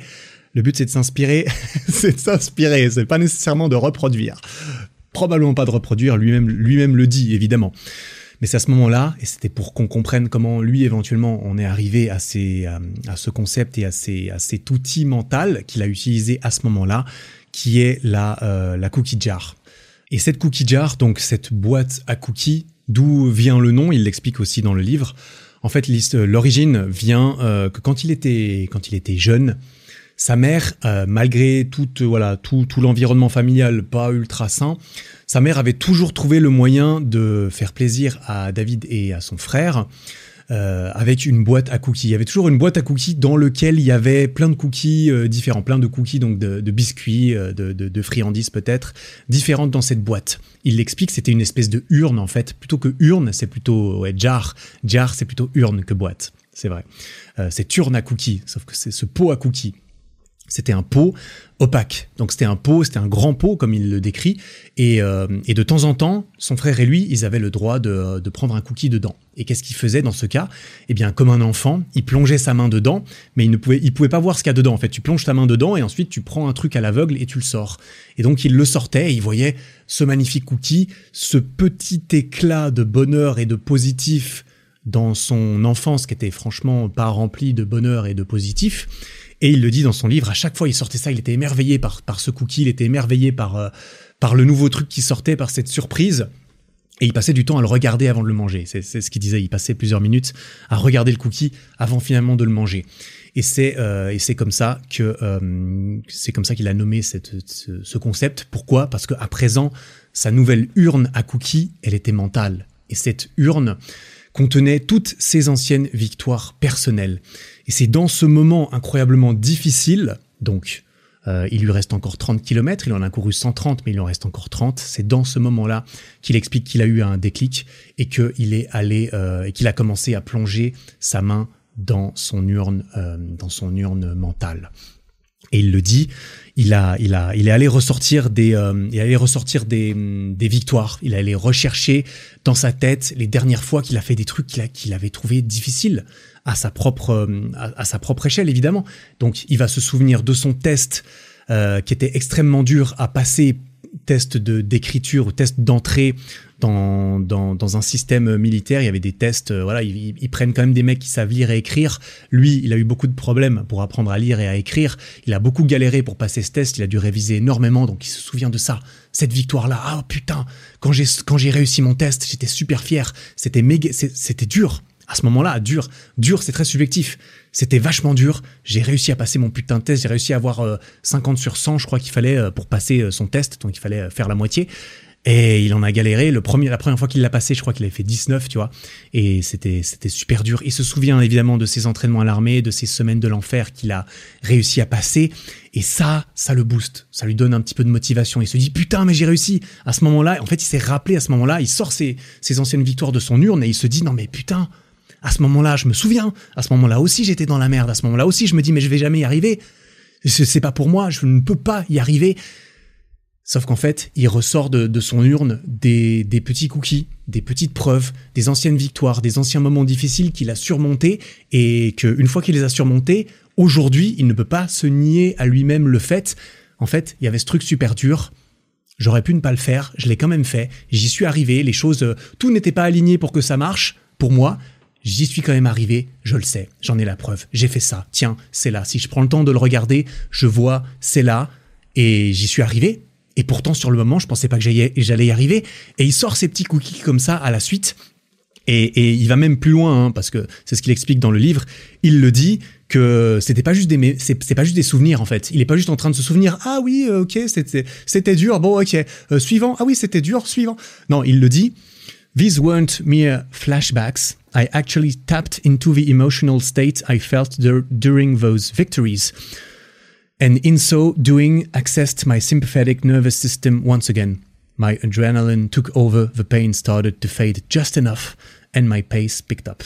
Le but c'est de s'inspirer, c'est de s'inspirer, c'est pas nécessairement de reproduire probablement pas de reproduire, lui-même lui-même le dit évidemment. Mais c'est à ce moment-là, et c'était pour qu'on comprenne comment lui éventuellement on est arrivé à, ces, à, ce concept et à, ces, à cet outil mental qu'il a utilisé à ce moment-là, qui est la, euh, la cookie jar. Et cette cookie jar, donc cette boîte à cookies, d'où vient le nom, il l'explique aussi dans le livre. En fait, l'origine vient euh, que quand il était quand il était jeune, sa mère, euh, malgré tout, euh, voilà, tout l'environnement familial pas ultra sain, sa mère avait toujours trouvé le moyen de faire plaisir à David et à son frère. Euh, avec une boîte à cookies. Il y avait toujours une boîte à cookies dans lequel il y avait plein de cookies différents, plein de cookies, donc de, biscuits, de, de, friandises peut-être, différentes dans cette boîte. Il l'explique, c'était une espèce de urne en fait. Plutôt que urne, c'est plutôt ouais, jar. Jar, c'est plutôt urne que boîte. C'est vrai. c'est urne à cookies, sauf que c'est ce pot à cookies. C'était un pot opaque. Donc c'était un pot, c'était un grand pot comme il le décrit. Et, euh, de temps en temps, son frère et lui, ils avaient le droit de, prendre un cookie dedans. Et qu'est-ce qu'il faisait dans ce cas? Eh bien, comme un enfant, il plongeait sa main dedans, mais il ne pouvait, pouvait pas voir ce qu'il y a dedans. En fait, tu plonges ta main dedans et ensuite tu prends un truc à l'aveugle et tu le sors. Et donc il le sortait et il voyait ce magnifique cookie, ce petit éclat de bonheur et de positif dans son enfance qui était franchement pas rempli de bonheur et de positif Et il le dit dans son livre, à chaque fois il sortait ça, il était émerveillé par, par ce cookie, il était émerveillé par, euh, par le nouveau truc qui sortait, par cette surprise. Et il passait du temps à le regarder avant de le manger. C'est ce qu'il disait. Il passait plusieurs minutes à regarder le cookie avant finalement de le manger. Et c'est euh, comme ça que euh, c'est comme ça qu'il a nommé cette, ce, ce concept. Pourquoi? Parce qu'à présent, sa nouvelle urne à cookies, elle était mentale. Et cette urne contenait toutes ses anciennes victoires personnelles. Et c'est dans ce moment incroyablement difficile, donc euh, il lui reste encore 30 km, il en a couru 130, mais il en reste encore 30. C'est dans ce moment-là qu'il explique qu'il a eu un déclic et qu'il est allé euh, et qu'il a commencé à plonger sa main dans son urne, euh, dans son urne mentale. Et il le dit, il a, il a, il est allé ressortir des, euh, il allé ressortir des, des victoires. Il est allé rechercher dans sa tête les dernières fois qu'il a fait des trucs qu'il qu'il avait trouvé difficiles à sa propre, euh, à, sa propre échelle évidemment. Donc, il va se souvenir de son test euh, qui était extrêmement dur à passer, test de d'écriture ou test d'entrée dans, dans, dans, un système militaire, il y avait des tests, euh, voilà, ils, prennent quand même des mecs qui savent lire et écrire. Lui, il a eu beaucoup de problèmes pour apprendre à lire et à écrire. Il a beaucoup galéré pour passer ce test, il a dû réviser énormément, donc il se souvient de ça. Cette victoire-là, ah oh, putain, quand j'ai quand j'ai réussi mon test, j'étais super fier. C'était méga, c'était dur. À ce moment-là, dur, dur, c'est très subjectif. C'était vachement dur. J'ai réussi à passer mon putain de test. J'ai réussi à avoir 50 euh, sur 100, je crois qu'il fallait euh, pour passer son test, donc il fallait faire la moitié. Et il en a galéré. Le premier, la première fois qu'il l'a passé, je crois qu'il avait fait 19, tu vois. Et c'était, c'était super dur. Il se souvient évidemment de ses entraînements à l'armée, de ses semaines de l'enfer qu'il a réussi à passer. Et ça, ça le booste. Ça lui donne un petit peu de motivation. Il se dit, putain, mais j'ai réussi. À ce moment-là, en fait, il s'est rappelé à ce moment-là, il sort ses, ses anciennes victoires de son urne et il se dit, non, mais putain, à ce moment-là, je me souviens. À ce moment-là aussi, j'étais dans la merde. À ce moment-là aussi, je me dis, mais je vais jamais y arriver. C'est pas pour moi. Je ne peux pas y arriver. Sauf qu'en fait, il ressort de, son urne des, petits cookies, des petites preuves, des anciennes victoires, des anciens moments difficiles qu'il a surmontés et qu'une fois qu'il les a surmontés, aujourd'hui, il ne peut pas se nier à lui-même le fait. En fait, il y avait ce truc super dur. J'aurais pu ne pas le faire, je l'ai quand même fait, j'y suis arrivé, les choses, euh, tout n'était pas aligné pour que ça marche, pour moi, j'y suis quand même arrivé, je le sais, j'en ai la preuve, j'ai fait ça, tiens, c'est là, si je prends le temps de le regarder, je vois, c'est là, et j'y suis arrivé, et pourtant, sur le moment, je pensais pas que j'allais y arriver. Et il sort ces petits cookies comme ça à la suite. Et, il va même plus loin, hein, parce que c'est ce qu'il explique dans le livre. Il le dit que c'était pas juste des, c'est pas juste des souvenirs en fait. Il est pas juste en train de se souvenir. Ah oui, euh, ok, c'était, c'était dur. Bon, ok. Euh, suivant. Ah oui, c'était dur. Suivant. Non, il le dit. These weren't mere flashbacks. I actually tapped into the emotional state I felt during those victories and in so doing accessed my sympathetic nervous system once again. My adrenaline took over, the pain started to fade just enough, and my pace picked up.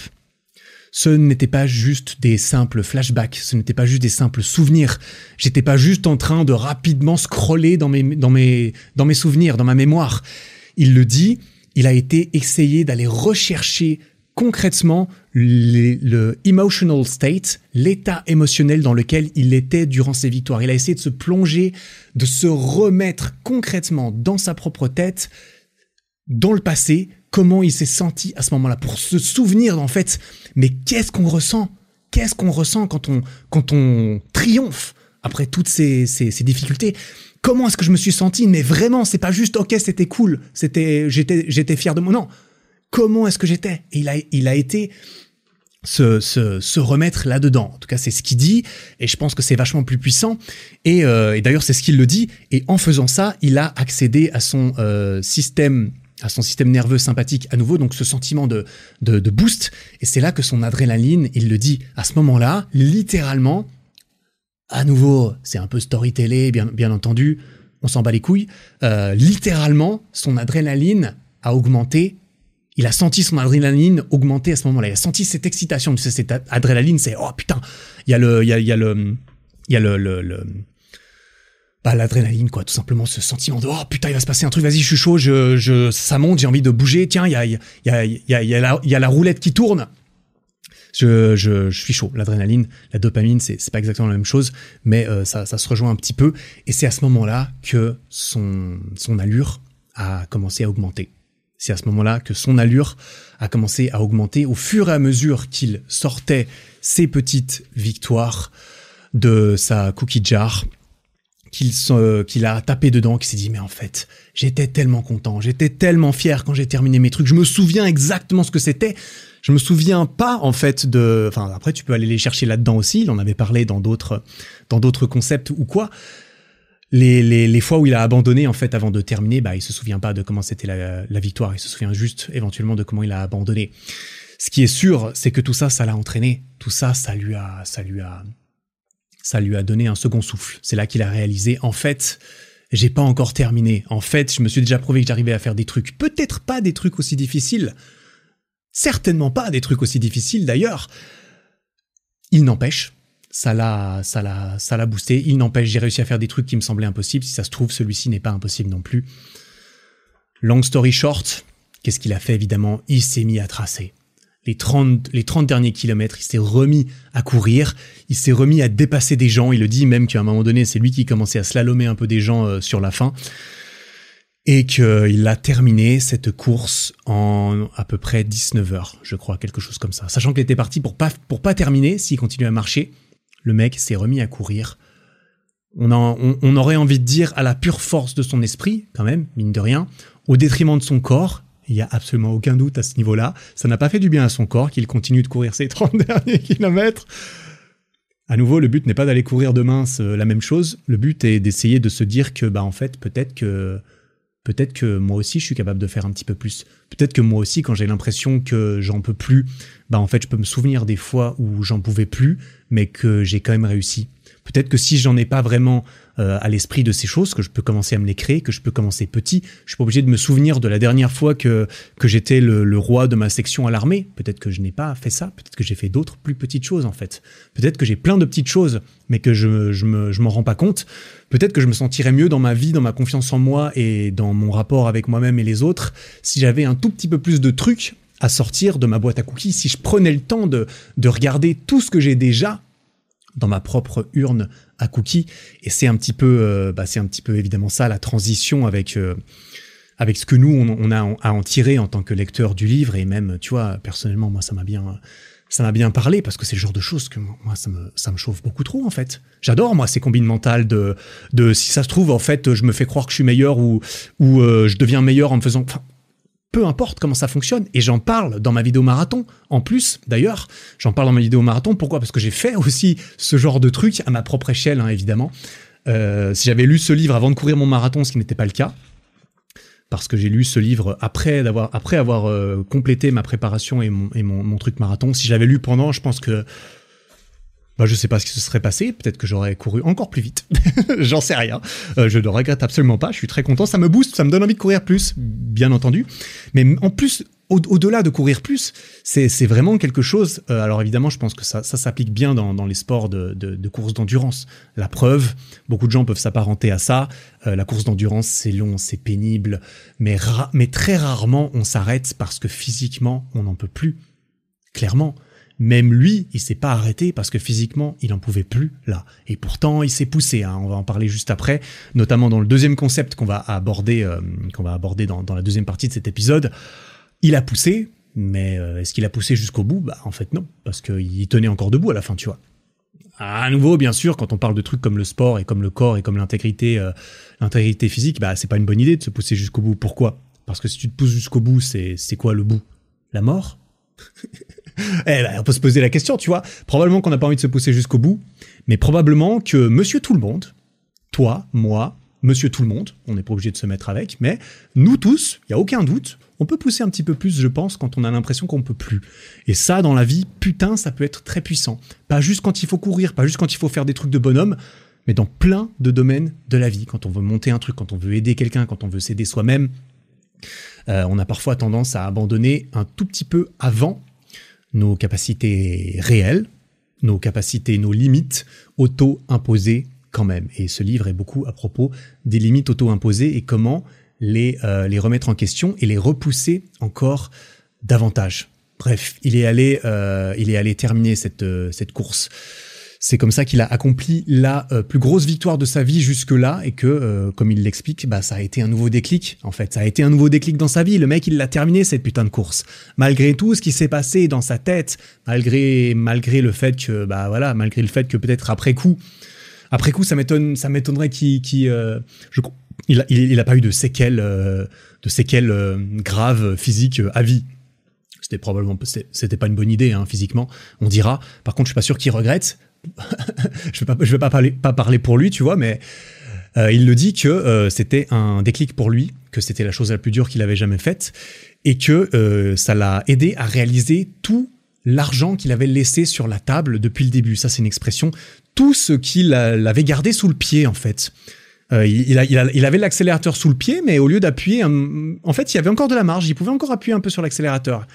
Ce n'était pas juste des simples flashbacks, ce n'était pas juste des simples souvenirs. J'étais pas juste en train de rapidement scroller dans mes, dans mes, dans mes souvenirs, dans ma mémoire. Il le dit, il a été essayé d'aller rechercher concrètement le emotional state, l'état émotionnel dans lequel il était durant ses victoires. Il a essayé de se plonger, de se remettre concrètement dans sa propre tête, dans le passé, comment il s'est senti à ce moment-là, pour se souvenir en fait, mais qu'est-ce qu'on ressent? Qu'est-ce qu'on ressent quand on, quand on triomphe après toutes ces, ces, ces difficultés? Comment est-ce que je me suis senti Mais vraiment, c'est pas juste ok, c'était cool, c'était, j'étais, j'étais fier de moi. Non, comment est-ce que j'étais? Il a, il a été se, se, se remettre là-dedans. En tout cas, c'est ce qu'il dit, et je pense que c'est vachement plus puissant. Et, euh, et d'ailleurs, c'est ce qu'il le dit. Et en faisant ça, il a accédé à son euh, système à son système nerveux sympathique à nouveau, donc ce sentiment de, de boost. Et c'est là que son adrénaline, il le dit à ce moment-là, littéralement, à nouveau, c'est un peu storytellé, bien, bien entendu, on s'en bat les couilles, euh, littéralement, son adrénaline a augmenté il a senti son adrénaline augmenter à ce moment-là. Il a senti cette excitation. Tu cette adrénaline, c'est oh putain, il y a le, il y a, le, il y a le, le, bah, l'adrénaline quoi, tout simplement ce sentiment de oh putain il va se passer un truc, vas-y je suis chaud, je, je, ça monte, j'ai envie de bouger. Tiens, il y a, il y a, y a, y a la roulette qui tourne. Je, suis chaud. L'adrénaline, la dopamine, c'est, pas exactement la même chose, mais euh, ça, se rejoint un petit peu. Et c'est à ce moment-là que son, son allure a commencé à augmenter. C'est à ce moment-là que son allure a commencé à augmenter au fur et à mesure qu'il sortait ses petites victoires de sa cookie jar qu'il qu'il a tapé dedans, qu'il s'est dit mais en fait j'étais tellement content, j'étais tellement fier quand j'ai terminé mes trucs, je me souviens exactement ce que c'était. Je me souviens pas en fait de. Enfin après tu peux aller les chercher là-dedans aussi. Il en avait parlé dans d'autres dans d'autres concepts ou quoi. Les, les, les, fois où il a abandonné en fait avant de terminer, bah il se souvient pas de comment c'était la, la victoire. Il se souvient juste éventuellement de comment il a abandonné. Ce qui est sûr, c'est que tout ça, ça l'a entraîné. Tout ça, ça lui a, ça lui a, ça lui a donné un second souffle. C'est là qu'il a réalisé, en fait, j'ai pas encore terminé. En fait, je me suis déjà prouvé que j'arrivais à faire des trucs. Peut-être pas des trucs aussi difficiles. Certainement pas des trucs aussi difficiles d'ailleurs. Il n'empêche, ça l'a, ça l'a, ça l'a boosté. Il n'empêche, j'ai réussi à faire des trucs qui me semblaient impossibles. Si ça se trouve, celui-ci n'est pas impossible non plus. Long story short, qu'est-ce qu'il a fait évidemment? Il s'est mis à tracer les 30, les 30 derniers kilomètres, il s'est remis à courir, il s'est remis à dépasser des gens, il le dit même qu'à un moment donné, c'est lui qui commençait à slalomer un peu des gens euh, sur la fin, et qu'il a terminé cette course en à peu près 19 heures, je crois, quelque chose comme ça. Sachant qu'il était parti pour pas, pour pas terminer, s'il continuait à marcher, le mec s'est remis à courir. On, on aurait envie de dire à la pure force de son esprit, quand même, mine de rien, au détriment de son corps, il n'y a absolument aucun doute à ce niveau-là. Ça n'a pas fait du bien à son corps qu'il continue de courir ses 30 derniers kilomètres. À nouveau, le but n'est pas d'aller courir demain la même chose. Le but est d'essayer de se dire que, bah, en fait, peut-être que, peut-être que moi aussi, je suis capable de faire un petit peu plus. Peut-être que moi aussi, quand j'ai l'impression que j'en peux plus, bah, en fait, je peux me souvenir des fois où j'en pouvais plus, mais que j'ai quand même réussi. Peut-être que si j'en ai pas vraiment euh, à l'esprit de ces choses, que je peux commencer à me les créer, que je peux commencer petit, je suis pas obligé de me souvenir de la dernière fois que, que j'étais le, roi de ma section à l'armée. Peut-être que je n'ai pas fait ça, peut-être que j'ai fait d'autres plus petites choses en fait. Peut-être que j'ai plein de petites choses, mais que je, je, me, je m'en rends pas compte. Peut-être que je me sentirais mieux dans ma vie, dans ma confiance en moi et dans mon rapport avec moi-même et les autres si j'avais un tout petit peu plus de trucs à sortir de ma boîte à cookies, si je prenais le temps de, de regarder tout ce que j'ai déjà dans ma propre urne à cookies. Et c'est un petit peu, euh, bah, c'est un petit peu évidemment ça la transition avec euh, avec ce que nous on, a à en tirer en tant que lecteur du livre et même, tu vois, personnellement moi ça m'a bien ça m'a bien parlé parce que c'est le genre de choses que moi ça me ça me chauffe beaucoup trop en fait. J'adore moi ces combines mentales de de si ça se trouve en fait je me fais croire que je suis meilleur ou ou euh, je deviens meilleur en me faisant peu importe comment ça fonctionne. Et j'en parle dans ma vidéo marathon. En plus, d'ailleurs, j'en parle dans ma vidéo marathon. Pourquoi? Parce que j'ai fait aussi ce genre de truc à ma propre échelle, hein, évidemment. Euh, si j'avais lu ce livre avant de courir mon marathon, ce qui n'était pas le cas, parce que j'ai lu ce livre après avoir euh, complété ma préparation et mon truc marathon. Si j'avais lu pendant, je pense que bah, je sais pas ce qui se serait passé. Peut-être que j'aurais couru encore plus vite. J'en sais rien. Euh, je ne regrette absolument pas. Je suis très content. Ça me booste, ça me donne envie de courir plus, bien entendu. Mais en plus, au-delà de courir plus, c'est vraiment quelque chose. Euh, alors évidemment, je pense que ça, s'applique bien dans, les sports de, de, course d'endurance. La preuve, beaucoup de gens peuvent s'apparenter à ça. Euh, la course d'endurance, c'est long, c'est pénible, mais très rarement on s'arrête parce que physiquement, on n'en peut plus. Clairement. Même lui, il s'est pas arrêté parce que physiquement, il en pouvait plus là. Et pourtant, il s'est poussé. Hein. On va en parler juste après, notamment dans le deuxième concept qu'on va aborder, euh, qu'on va aborder dans, la deuxième partie de cet épisode. Il a poussé, mais euh, est-ce qu'il a poussé jusqu'au bout? Bah en fait non, parce qu'il tenait encore debout à la fin, tu vois. À nouveau, bien sûr, quand on parle de trucs comme le sport et comme le corps et comme l'intégrité, euh, l'intégrité physique, bah c'est pas une bonne idée de se pousser jusqu'au bout. Pourquoi? Parce que si tu te pousses jusqu'au bout, c'est quoi le bout? La mort? Eh ben, on peut se poser la question, tu vois. Probablement qu'on n'a pas envie de se pousser jusqu'au bout, mais probablement que Monsieur Tout le Monde, toi, moi, Monsieur Tout le Monde, on n'est pas obligé de se mettre avec, mais nous tous, il y a aucun doute, on peut pousser un petit peu plus, je pense, quand on a l'impression qu'on peut plus. Et ça, dans la vie, putain, ça peut être très puissant. Pas juste quand il faut courir, pas juste quand il faut faire des trucs de bonhomme, mais dans plein de domaines de la vie. Quand on veut monter un truc, quand on veut aider quelqu'un, quand on veut s'aider soi-même, euh, on a parfois tendance à abandonner un tout petit peu avant nos capacités réelles, nos capacités, nos limites auto-imposées quand même. Et ce livre est beaucoup à propos des limites auto-imposées et comment les, euh, les remettre en question et les repousser encore davantage. Bref, il est allé, euh, il est allé terminer cette, cette course. C'est comme ça qu'il a accompli la euh, plus grosse victoire de sa vie jusque-là et que, euh, comme il l'explique, bah ça a été un nouveau déclic. En fait, ça a été un nouveau déclic dans sa vie. Le mec, il l'a terminé cette putain de course, malgré tout ce qui s'est passé dans sa tête, malgré malgré le fait que bah voilà, malgré le fait que peut-être après coup, après coup, ça m'étonne, ça m'étonnerait qu'il, euh, a, il, a pas eu de séquelles, de séquelles graves physiques à vie c'était probablement c'était pas une bonne idée hein, physiquement on dira par contre je suis pas sûr qu'il regrette je je vais pas parler, pour lui, tu vois, mais euh, il le dit que euh, c'était un déclic pour lui, que c'était la chose la plus dure qu'il avait jamais faite, et que euh, ça l'a aidé à réaliser tout l'argent qu'il avait laissé sur la table depuis le début. Ça, c'est une expression. Tout ce qu'il avait gardé sous le pied, en fait. il, il, avait l'accélérateur sous le pied, mais au lieu d'appuyer, en fait, il y avait encore de la marge. Il pouvait encore appuyer un peu sur l'accélérateur.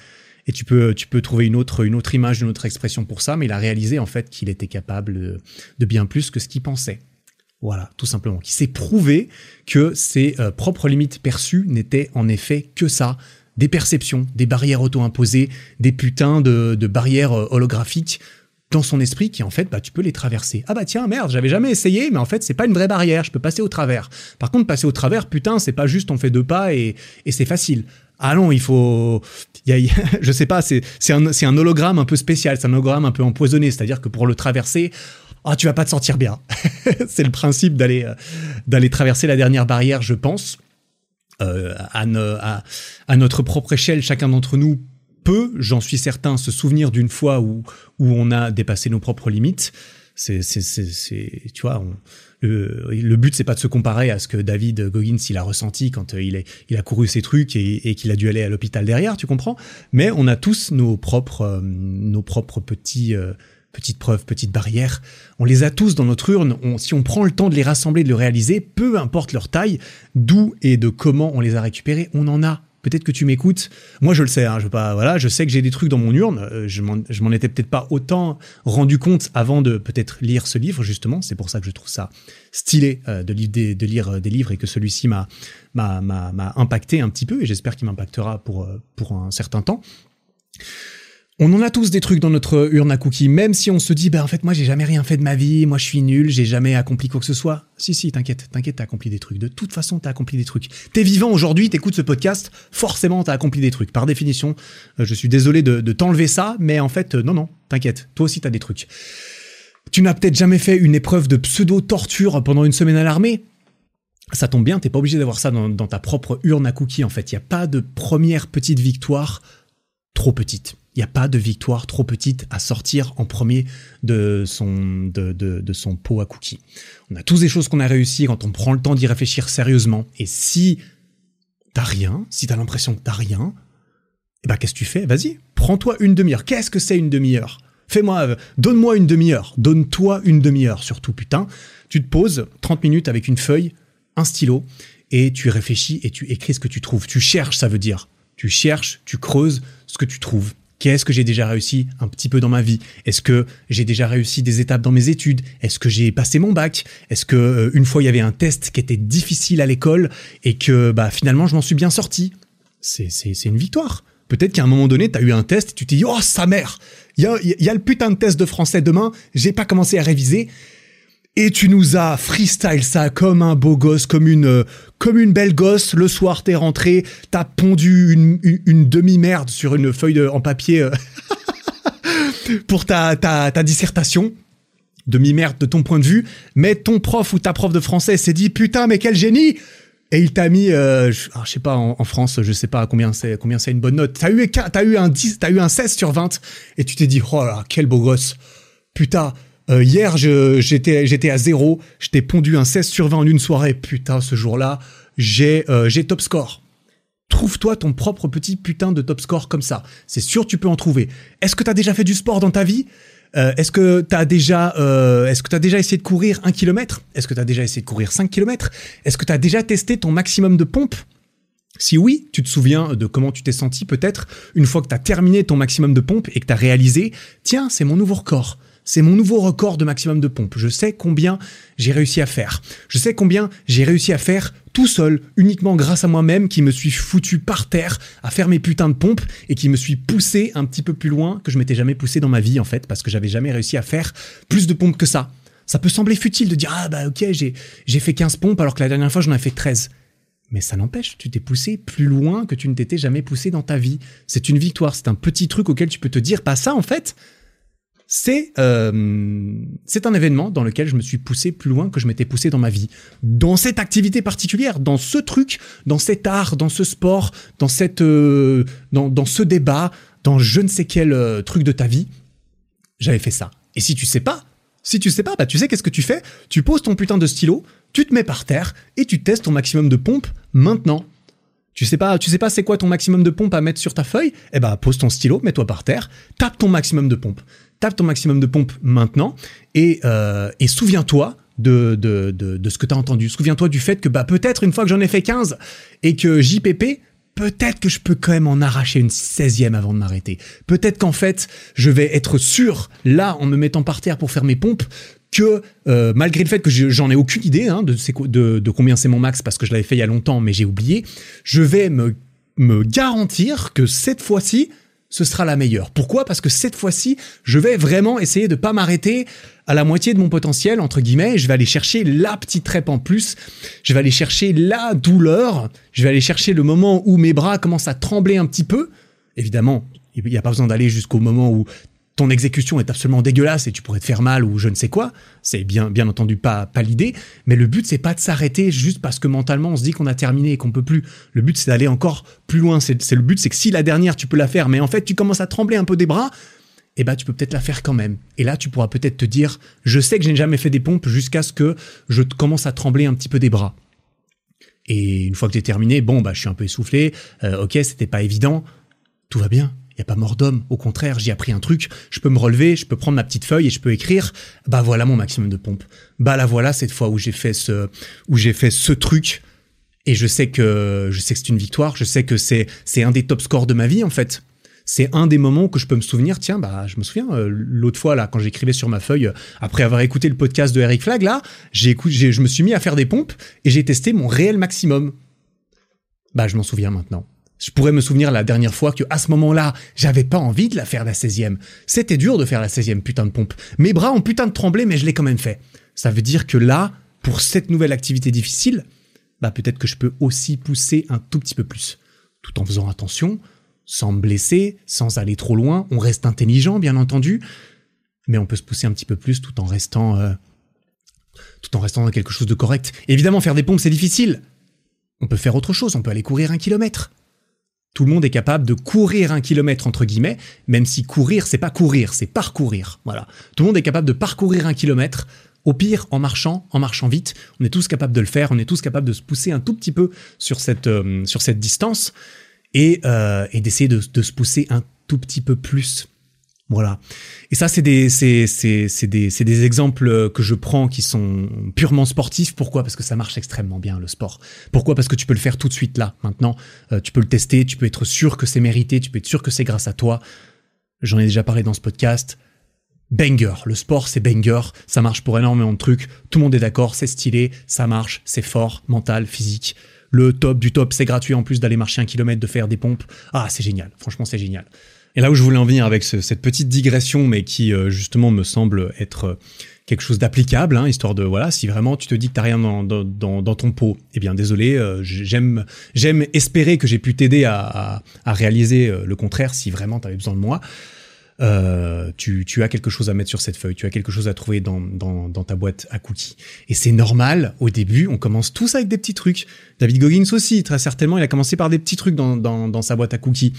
Et tu peux, tu peux trouver une autre, une autre image, une autre expression pour ça, mais il a réalisé en fait qu'il était capable de, bien plus que ce qu'il pensait. Voilà, tout simplement. Qui s'est prouvé que ses euh, propres limites perçues n'étaient en effet que ça, des perceptions, des barrières auto-imposées, des putains de, barrières euh, holographiques dans son esprit qui en fait bah tu peux les traverser. Ah bah tiens merde, j'avais jamais essayé mais en fait c'est pas une vraie barrière, je peux passer au travers. Par contre passer au travers putain, c'est pas juste on fait deux pas et c'est facile ah non, il faut, il y a, je sais pas, c'est un, hologramme un peu spécial, c'est un hologramme un peu empoisonné, c'est-à-dire que pour le traverser, ah tu vas pas te sentir bien. c'est le principe d'aller euh, d'aller traverser la dernière barrière, je pense. Euh, à, notre propre échelle, chacun d'entre nous peut, j'en suis certain, se souvenir d'une fois où on a dépassé nos propres limites. C'est, c'est, c'est, tu vois, on, le, but c'est pas de se comparer à ce que David Goggins il a ressenti quand euh, il, est, il a couru ses trucs et, qu'il a dû aller à l'hôpital derrière, tu comprends? Mais on a tous nos propres, euh, nos propres petits, euh, petites preuves, petites barrières. On les a tous dans notre urne. si on prend le temps de les rassembler, de les réaliser, peu importe leur taille, d'où et de comment on les a récupérés, on en a Peut-être que tu m'écoutes. Moi, je le sais. Hein, je pas. Voilà, je sais que j'ai des trucs dans mon urne. Euh, je m'en étais peut-être pas autant rendu compte avant de peut-être lire ce livre. Justement, c'est pour ça que je trouve ça stylé euh, de, de, lire euh, des livres et que celui-ci m'a m'a impacté un petit peu. Et j'espère qu'il m'impactera pour pour un certain temps. On en a tous des trucs dans notre urne à cookies, même si on se dit, ben en fait, moi, j'ai jamais rien fait de ma vie, moi, je suis nul, j'ai jamais accompli quoi que ce soit. Si, si, t'inquiète, t'inquiète, t'as accompli des trucs. De toute façon, t'as accompli des trucs. T'es vivant aujourd'hui, t'écoutes ce podcast, forcément, t'as accompli des trucs. Par définition, euh, je suis désolé de, t'enlever ça, mais en fait, euh, non, non, t'inquiète, toi aussi, t'as des trucs. Tu n'as peut-être jamais fait une épreuve de pseudo-torture pendant une semaine à l'armée ça tombe bien, t'es pas obligé d'avoir ça dans, dans, ta propre urne à cookies en fait. Il n'y a pas de première petite victoire trop petite. Il n'y a pas de victoire trop petite à sortir en premier de son, pot à cookies. On a tous des choses qu'on a réussi quand on prend le temps d'y réfléchir sérieusement. Et si t'as rien, si t'as l'impression que t'as rien, eh ben qu'est-ce que tu fais? Vas-y, prends-toi une demi-heure. Qu'est-ce que c'est une demi-heure? Fais-moi, donne-moi une demi-heure. Donne-toi une demi-heure, surtout, putain. Tu te poses 30 minutes avec une feuille, un stylo, et tu réfléchis et tu écris ce que tu trouves. Tu cherches, ça veut dire. Tu cherches, tu creuses ce que tu trouves. Qu'est-ce que j'ai déjà réussi un petit peu dans ma vie? Est-ce que j'ai déjà réussi des étapes dans mes études? Est-ce que j'ai passé mon bac? Est-ce que euh, une fois il y avait un test qui était difficile à l'école et que bah finalement je m'en suis bien sorti? C'est une victoire. Peut-être qu'à un moment donné, tu as eu un test et tu t'es dit "Oh sa mère, il y a, y a le putain de test de français demain, j'ai pas commencé à réviser." et tu nous as freestyle ça comme un beau gosse, comme une, comme une belle gosse. Le soir, t'es rentré, t'as pondu une, demi-merde sur une feuille de, en papier euh, pour ta, ta, ta dissertation. Demi-merde de ton point de vue. Mais ton prof ou ta prof de français s'est dit, putain, mais quel génie! Et il t'a mis, euh, je, je, sais pas, en, France, je sais pas combien c'est, combien c'est une bonne note. T'as eu, eu un 10, t'as eu un 16 sur 20, et tu t'es dit, oh là, quel beau gosse. Putain, euh, hier, j'étais à zéro. Je t'ai pondu un 16 sur 20 en une soirée. Putain, ce jour-là, j'ai euh, j'ai top score. Trouve-toi ton propre petit putain de top score comme ça. C'est sûr, tu peux en trouver. Est-ce que t'as déjà fait du sport dans ta vie? Euh, Est-ce que t'as déjà est-ce déjà essayé de courir un kilomètre? Est-ce que t'as déjà essayé de courir 5 kilomètres? Est-ce que t'as déjà testé ton maximum de pompe si oui, tu te souviens de comment tu t'es senti peut-être une fois que tu as terminé ton maximum de pompe et que tu as réalisé, tiens, c'est mon nouveau record c'est mon nouveau record de maximum de pompe. Je sais combien j'ai réussi à faire. Je sais combien j'ai réussi à faire tout seul, uniquement grâce à moi-même qui me suis foutu par terre à faire mes putains de pompes et qui me suis poussé un petit peu plus loin que je m'étais jamais poussé dans ma vie en fait parce que j'avais jamais réussi à faire plus de pompes que ça. Ça peut sembler futile de dire ah bah ok j'ai j'ai fait 15 pompes alors que la dernière fois j'en ai fait 13. Mais ça n'empêche, tu t'es poussé plus loin que tu ne t'étais jamais poussé dans ta vie. C'est une victoire, c'est un petit truc auquel tu peux te dire, pas ça en fait, c'est euh, c'est un événement dans lequel je me suis poussé plus loin que je m'étais poussé dans ma vie. Dans cette activité particulière, dans ce truc, dans cet art, dans ce sport, dans cette euh, dans, dans ce débat, dans je ne sais quel euh, truc de ta vie, j'avais fait ça. Et si tu sais pas, si tu sais pas, bah tu sais qu'est-ce que tu fais Tu poses ton putain de stylo, tu te mets par terre et tu testes ton maximum de pompe maintenant. Tu sais pas, tu sais pas c'est quoi ton maximum de pompe à mettre sur ta feuille? Eh ben pose ton stylo, mets-toi par terre, tape ton maximum de pompe. Tape ton maximum de pompe maintenant et, euh, et souviens-toi de, de, de, de, ce que tu as entendu. Souviens-toi du fait que bah peut-être une fois que j'en ai fait 15 et que JPP, peut-être que je peux quand même en arracher une 16e avant de m'arrêter. Peut-être qu'en fait, je vais être sûr, là, en me mettant par terre pour faire mes pompes, que euh, malgré le fait que j'en ai aucune idée hein, de, de, de, combien c'est mon max parce que je l'avais fait il y a longtemps mais j'ai oublié, je vais me, me garantir que cette fois-ci, ce sera la meilleure. Pourquoi? Parce que cette fois-ci, je vais vraiment essayer de pas m'arrêter à la moitié de mon potentiel, entre guillemets. Je vais aller chercher la petite trêpe en plus. Je vais aller chercher la douleur. Je vais aller chercher le moment où mes bras commencent à trembler un petit peu. Évidemment, il n'y a pas besoin d'aller jusqu'au moment où ton exécution est absolument dégueulasse et tu pourrais te faire mal ou je ne sais quoi, c'est bien bien entendu pas l'idée, mais le but c'est pas de s'arrêter juste parce que mentalement on se dit qu'on a terminé et qu'on peut plus. Le but c'est d'aller encore plus loin, c'est le but c'est que si la dernière tu peux la faire mais en fait tu commences à trembler un peu des bras, eh ben tu peux peut-être la faire quand même. Et là tu pourras peut-être te dire je sais que je n'ai jamais fait des pompes jusqu'à ce que je commence à trembler un petit peu des bras. Et une fois que j'ai terminé, bon bah je suis un peu essoufflé, euh, OK, c'était pas évident, tout va bien il n'y a pas mort d'homme. Au contraire, j'ai appris un truc. Je peux me relever, je peux prendre ma petite feuille et je peux écrire. Bah voilà mon maximum de pompe. Bah là voilà cette fois où j'ai fait ce, où j'ai fait ce truc. Et je sais que, je sais que c'est une victoire. Je sais que c'est, c'est un des top scores de ma vie en fait. C'est un des moments que je peux me souvenir. Tiens, bah je me souviens euh, l'autre fois là quand j'écrivais sur ma feuille après avoir écouté le podcast de Eric Flag là, j'ai je me suis mis à faire des pompes et j'ai testé mon réel maximum. Bah je m'en souviens maintenant. Je pourrais me souvenir la dernière fois que à ce moment-là, j'avais pas envie de la faire la 16e. C'était dur de faire la 16e putain de pompe. Mes bras ont putain de tremblé, mais je l'ai quand même fait. Ça veut dire que là, pour cette nouvelle activité difficile, bah peut-être que je peux aussi pousser un tout petit peu plus. Tout en faisant attention, sans me blesser, sans aller trop loin. On reste intelligent, bien entendu. Mais on peut se pousser un petit peu plus tout en restant, euh, tout en restant dans quelque chose de correct. Évidemment, faire des pompes, c'est difficile. On peut faire autre chose. On peut aller courir un kilomètre. Tout le monde est capable de courir un kilomètre entre guillemets, même si courir c'est pas courir, c'est parcourir. Voilà. Tout le monde est capable de parcourir un kilomètre. Au pire, en marchant, en marchant vite, on est tous capables de le faire. On est tous capables de se pousser un tout petit peu sur cette euh, sur cette distance et, euh, et d'essayer de, de se pousser un tout petit peu plus voilà. Et ça, c'est des, c'est, c'est, c'est des, c'est des exemples que je prends qui sont purement sportifs. Pourquoi? Parce que ça marche extrêmement bien le sport. Pourquoi? Parce que tu peux le faire tout de suite là, maintenant. Euh, tu peux le tester, tu peux être sûr que c'est mérité, tu peux être sûr que c'est grâce à toi. J'en ai déjà parlé dans ce podcast. Banger, le sport c'est banger, ça marche pour énormément de trucs, tout le monde est d'accord, c'est stylé, ça marche, c'est fort, mental, physique. Le top du top, c'est gratuit en plus d'aller marcher un kilomètre, de faire des pompes. Ah, c'est génial, franchement c'est génial. Et là où je voulais en venir avec cette petite digression, mais qui euh, justement me semble être euh, quelque chose d'applicable, hein, histoire de voilà, si vraiment tu te dis que t'as rien dans, dans, dans, ton pot, eh bien désolé, euh, j'aime j'aime espérer que j'ai pu t'aider à, à, réaliser le contraire si vraiment tu avais besoin de moi. Euh, tu, tu, as quelque chose à mettre sur cette feuille, tu as quelque chose à trouver dans, dans, dans ta boîte à cookies. Et c'est normal, au début, on commence tous avec des petits trucs. David Goggins aussi, très certainement, il a commencé par des petits trucs dans, dans sa boîte à cookies.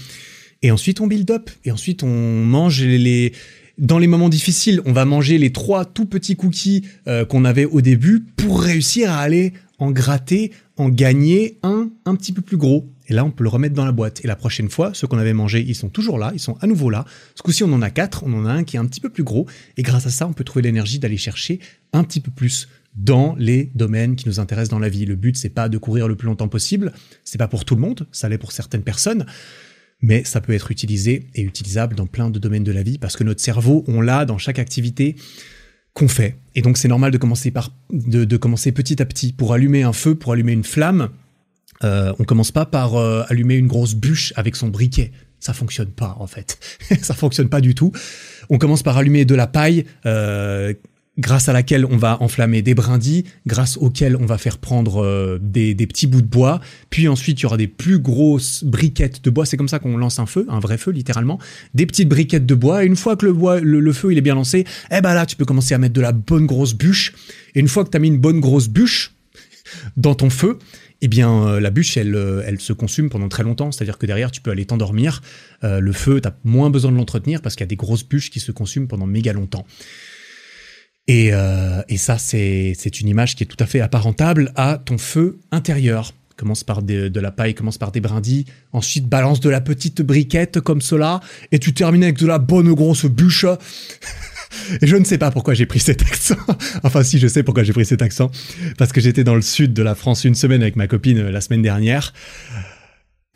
Et ensuite, on build up. Et ensuite, on mange les, dans les moments difficiles, on va manger les trois tout petits cookies euh, qu'on avait au début pour réussir à aller en gratter, en gagner un un petit peu plus gros. Et là, on peut le remettre dans la boîte. Et la prochaine fois, ceux qu'on avait mangés, ils sont toujours là, ils sont à nouveau là. Ce coup-ci, on en a quatre, on en a un qui est un petit peu plus gros. Et grâce à ça, on peut trouver l'énergie d'aller chercher un petit peu plus dans les domaines qui nous intéressent dans la vie. Le but, c'est pas de courir le plus longtemps possible. C'est pas pour tout le monde. Ça l'est pour certaines personnes. Mais ça peut être utilisé et utilisable dans plein de domaines de la vie parce que notre cerveau, on l'a dans chaque activité qu'on fait. Et donc c'est normal de commencer par de, commencer petit à petit pour allumer un feu, pour allumer une flamme. Euh, on commence pas par euh, allumer une grosse bûche avec son briquet. Ça fonctionne pas en fait. ça fonctionne pas du tout. On commence par allumer de la paille. Euh, grâce à laquelle on va enflammer des brindilles, grâce auxquelles on va faire prendre euh, des, petits bouts de bois, puis ensuite il y aura des plus grosses briquettes de bois, c'est comme ça qu'on lance un feu, un vrai feu littéralement, des petites briquettes de bois, et une fois que le, bois, le, feu il est bien lancé, eh ben là tu peux commencer à mettre de la bonne grosse bûche, et une fois que tu as mis une bonne grosse bûche dans ton feu, eh bien euh, la bûche elle, euh, elle se consume pendant très longtemps, c'est-à-dire que derrière tu peux aller t'endormir, le feu tu as moins besoin de l'entretenir parce qu'il y a des grosses bûches qui se consument pendant méga longtemps. Et, euh, et ça, c'est une image qui est tout à fait apparentable à ton feu intérieur. Commence par de la paille, commence par des brindilles, ensuite balance de la petite briquette comme cela, et tu termines avec de la bonne grosse bûche. et je ne sais pas pourquoi j'ai pris cet accent. enfin, si, je sais pourquoi j'ai pris cet accent. Parce que j'étais dans le sud de la France une semaine avec ma copine euh, la semaine dernière.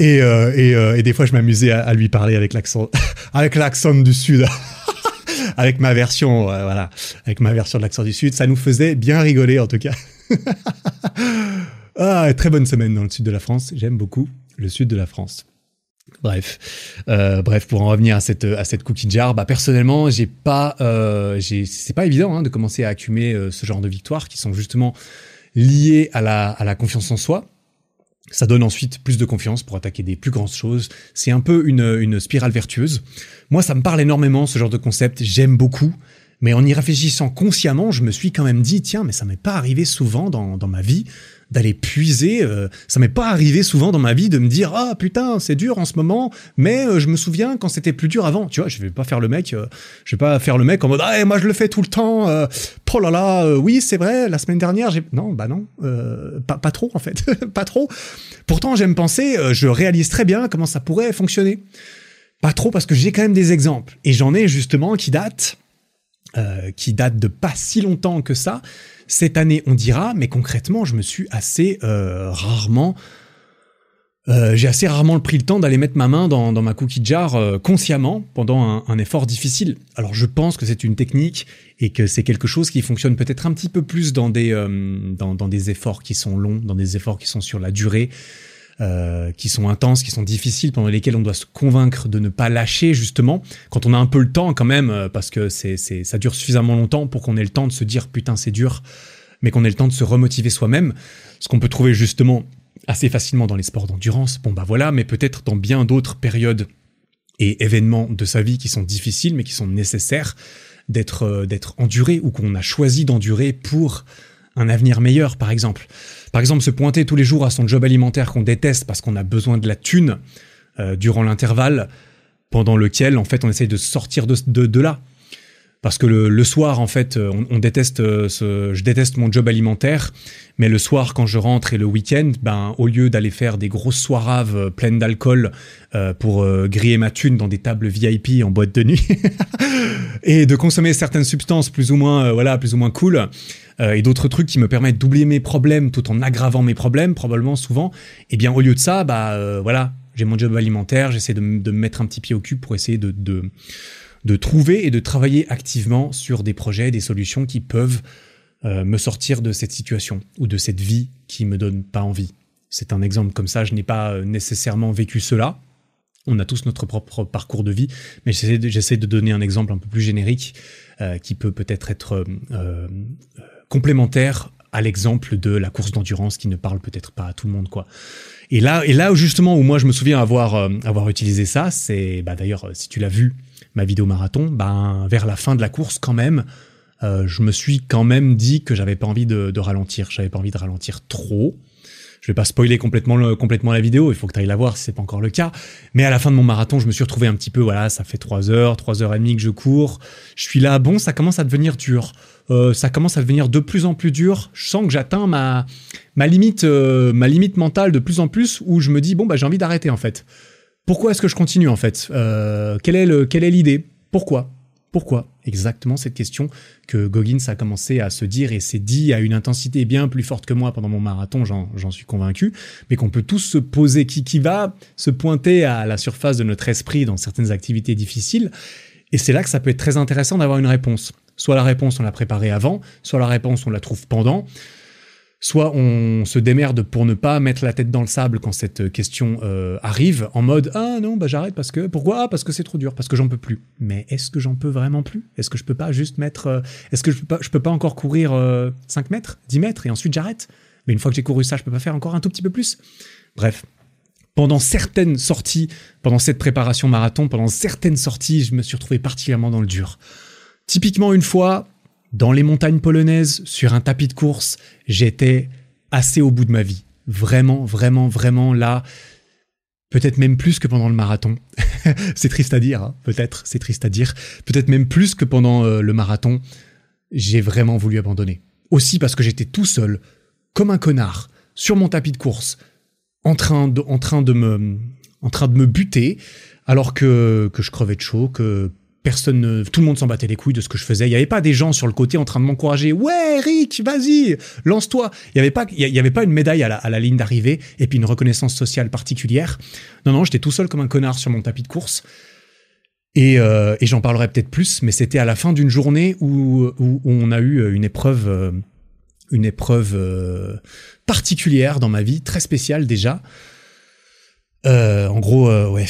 Euh, et des fois, je m'amusais à, à, lui parler avec l'accent, avec l'accent du sud. Avec ma version, euh, voilà, avec ma version de l'accent du Sud. Ça nous faisait bien rigoler en tout cas. ah, très bonne semaine dans le sud de la France. J'aime beaucoup le sud de la France. Bref, euh, bref, pour en revenir à cette à cette cookie jar, bah personnellement, j'ai pas, euh, c'est pas évident hein, de commencer à accumuler euh, ce genre de victoires qui sont justement liées à la à la confiance en soi. Ça donne ensuite plus de confiance pour attaquer des plus grandes choses. C'est un peu une, spirale vertueuse. Moi, ça me parle énormément, ce genre de concept. J'aime beaucoup. Mais en y réfléchissant consciemment, je me suis quand même dit, tiens, mais ça m'est pas arrivé souvent dans, dans ma vie d'aller puiser. Euh, ça m'est pas arrivé souvent dans ma vie de me dire ah putain c'est dur en ce moment, mais euh, je me souviens quand c'était plus dur avant. Tu vois, je vais pas faire le mec, euh, je vais pas faire le mec en mode ah moi je le fais tout le temps. oh là là, oui c'est vrai. La semaine dernière j'ai non bah non, pas pas trop en fait, pas trop. Pourtant j'aime penser, je réalise très bien comment ça pourrait fonctionner. Pas trop parce que j'ai quand même des exemples et j'en ai justement qui datent, qui datent de pas si longtemps que ça cette année, on dira, mais concrètement, je me suis assez euh, rarement... Euh, j'ai assez rarement pris le temps d'aller mettre ma main dans, ma cookie jar euh, consciemment pendant un, effort difficile. Alors je pense que c'est une technique et que c'est quelque chose qui fonctionne peut-être un petit peu plus dans des, dans, des efforts qui sont longs, dans des efforts qui sont sur la durée, euh, qui sont intenses, qui sont difficiles, pendant lesquelles on doit se convaincre de ne pas lâcher justement, quand on a un peu le temps quand même, euh, parce que c'est, c'est, ça dure suffisamment longtemps pour qu'on ait le temps de se dire putain c'est dur, mais qu'on ait le temps de se remotiver soi-même, ce qu'on peut trouver justement assez facilement dans les sports d'endurance, bon bah voilà, mais peut-être dans bien d'autres périodes et événements de sa vie qui sont difficiles mais qui sont nécessaires d'être euh, d'être enduré ou qu'on a choisi d'endurer pour un avenir meilleur par exemple. Par exemple, se pointer tous les jours à son job alimentaire qu'on déteste parce qu'on a besoin de la thune euh, durant l'intervalle pendant lequel, en fait, on essaye de sortir de, de, là. Parce que le, soir, en fait, on, on déteste euh, je déteste mon job alimentaire, mais le soir, quand je rentre et le week-end, ben, au lieu d'aller faire des grosses soiraves euh, pleines d'alcool pour griller ma thune dans des tables VIP en boîte de nuit, et de consommer certaines substances plus ou moins, voilà, plus ou moins cool, euh, et d'autres trucs qui me permettent d'oublier mes problèmes tout en aggravant mes problèmes, probablement souvent, et eh bien au lieu de ça, bah euh, voilà, j'ai mon job alimentaire, j'essaie de, me mettre un petit pied au cul pour essayer de, de, trouver et de travailler activement sur des projets, des solutions qui peuvent euh, me sortir de cette situation ou de cette vie qui me donne pas envie. C'est un exemple comme ça, je n'ai pas nécessairement vécu cela, on a tous notre propre parcours de vie, mais j'essaie de, donner un exemple un peu plus générique euh, qui peut peut-être être, euh, complémentaire à l'exemple de la course d'endurance qui ne parle peut-être pas à tout le monde quoi. Et là et là justement où moi je me souviens avoir euh, avoir utilisé ça, c'est bah d'ailleurs si tu l'as vu ma vidéo marathon, ben vers la fin de la course quand même, euh, je me suis quand même dit que j'avais pas envie de, ralentir, j'avais pas envie de ralentir trop. Je vais pas spoiler complètement, complètement la vidéo, il faut que tu ailles la voir si c'est pas encore le cas. Mais à la fin de mon marathon, je me suis retrouvé un petit peu, voilà, ça fait 3 heures, 3 heures et demie que je cours. Je suis là, bon, ça commence à devenir dur. Euh, ça commence à devenir de plus en plus dur. Je sens que j'atteins ma, ma, limite, euh, ma limite mentale de plus en plus où je me dis, bon, bah, j'ai envie d'arrêter en fait. Pourquoi est-ce que je continue en fait euh, Quelle est l'idée? Pourquoi? Pourquoi Exactement cette question que Goggins a commencé à se dire et s'est dit à une intensité bien plus forte que moi pendant mon marathon, j'en suis convaincu, mais qu'on peut tous se poser, qui, qui va se pointer à la surface de notre esprit dans certaines activités difficiles. Et c'est là que ça peut être très intéressant d'avoir une réponse. Soit la réponse on l'a préparée avant, soit la réponse on la trouve pendant, soit on se démerde pour ne pas mettre la tête dans le sable quand cette question euh, arrive, en mode ah non bah j'arrête parce que pourquoi? Ah, parce que c'est trop dur parce que j'en peux plus. Mais est-ce que j'en peux vraiment plus? Est-ce que je peux pas juste mettre euh, Est-ce que je peux pas je peux pas encore courir 5 euh, mètres, 10 mètres et ensuite j'arrête? Mais une fois que j'ai couru ça, je peux pas faire encore un tout petit peu plus Bref. Pendant certaines sorties, pendant cette préparation marathon, pendant certaines sorties, je me suis retrouvé particulièrement dans le dur. Typiquement une fois, dans les montagnes polonaises, sur un tapis de course, j'étais assez au bout de ma vie. Vraiment, vraiment, vraiment là. Peut-être même plus que pendant le marathon. c'est triste à dire, hein. peut-être, c'est triste à dire. Peut-être même plus que pendant euh, le marathon. J'ai vraiment voulu abandonner. Aussi parce que j'étais tout seul, comme un connard, sur mon tapis de course, en train de, en train de me, en train de me buter, alors que, que je crevais de chaud, que personne, tout le monde s'en battait les couilles de ce que je faisais. Il n'y avait pas des gens sur le côté en train de m'encourager. Ouais, Eric, vas-y, lance-toi. Il n'y avait pas, il y avait pas une médaille à la, ligne d'arrivée et puis une reconnaissance sociale particulière. Non, non, j'étais tout seul comme un connard sur mon tapis de course. Et, euh, j'en parlerai peut-être plus, mais c'était à la fin d'une journée où, on a eu une épreuve, euh, une épreuve euh, particulière dans ma vie, très spéciale déjà. en gros, ouais,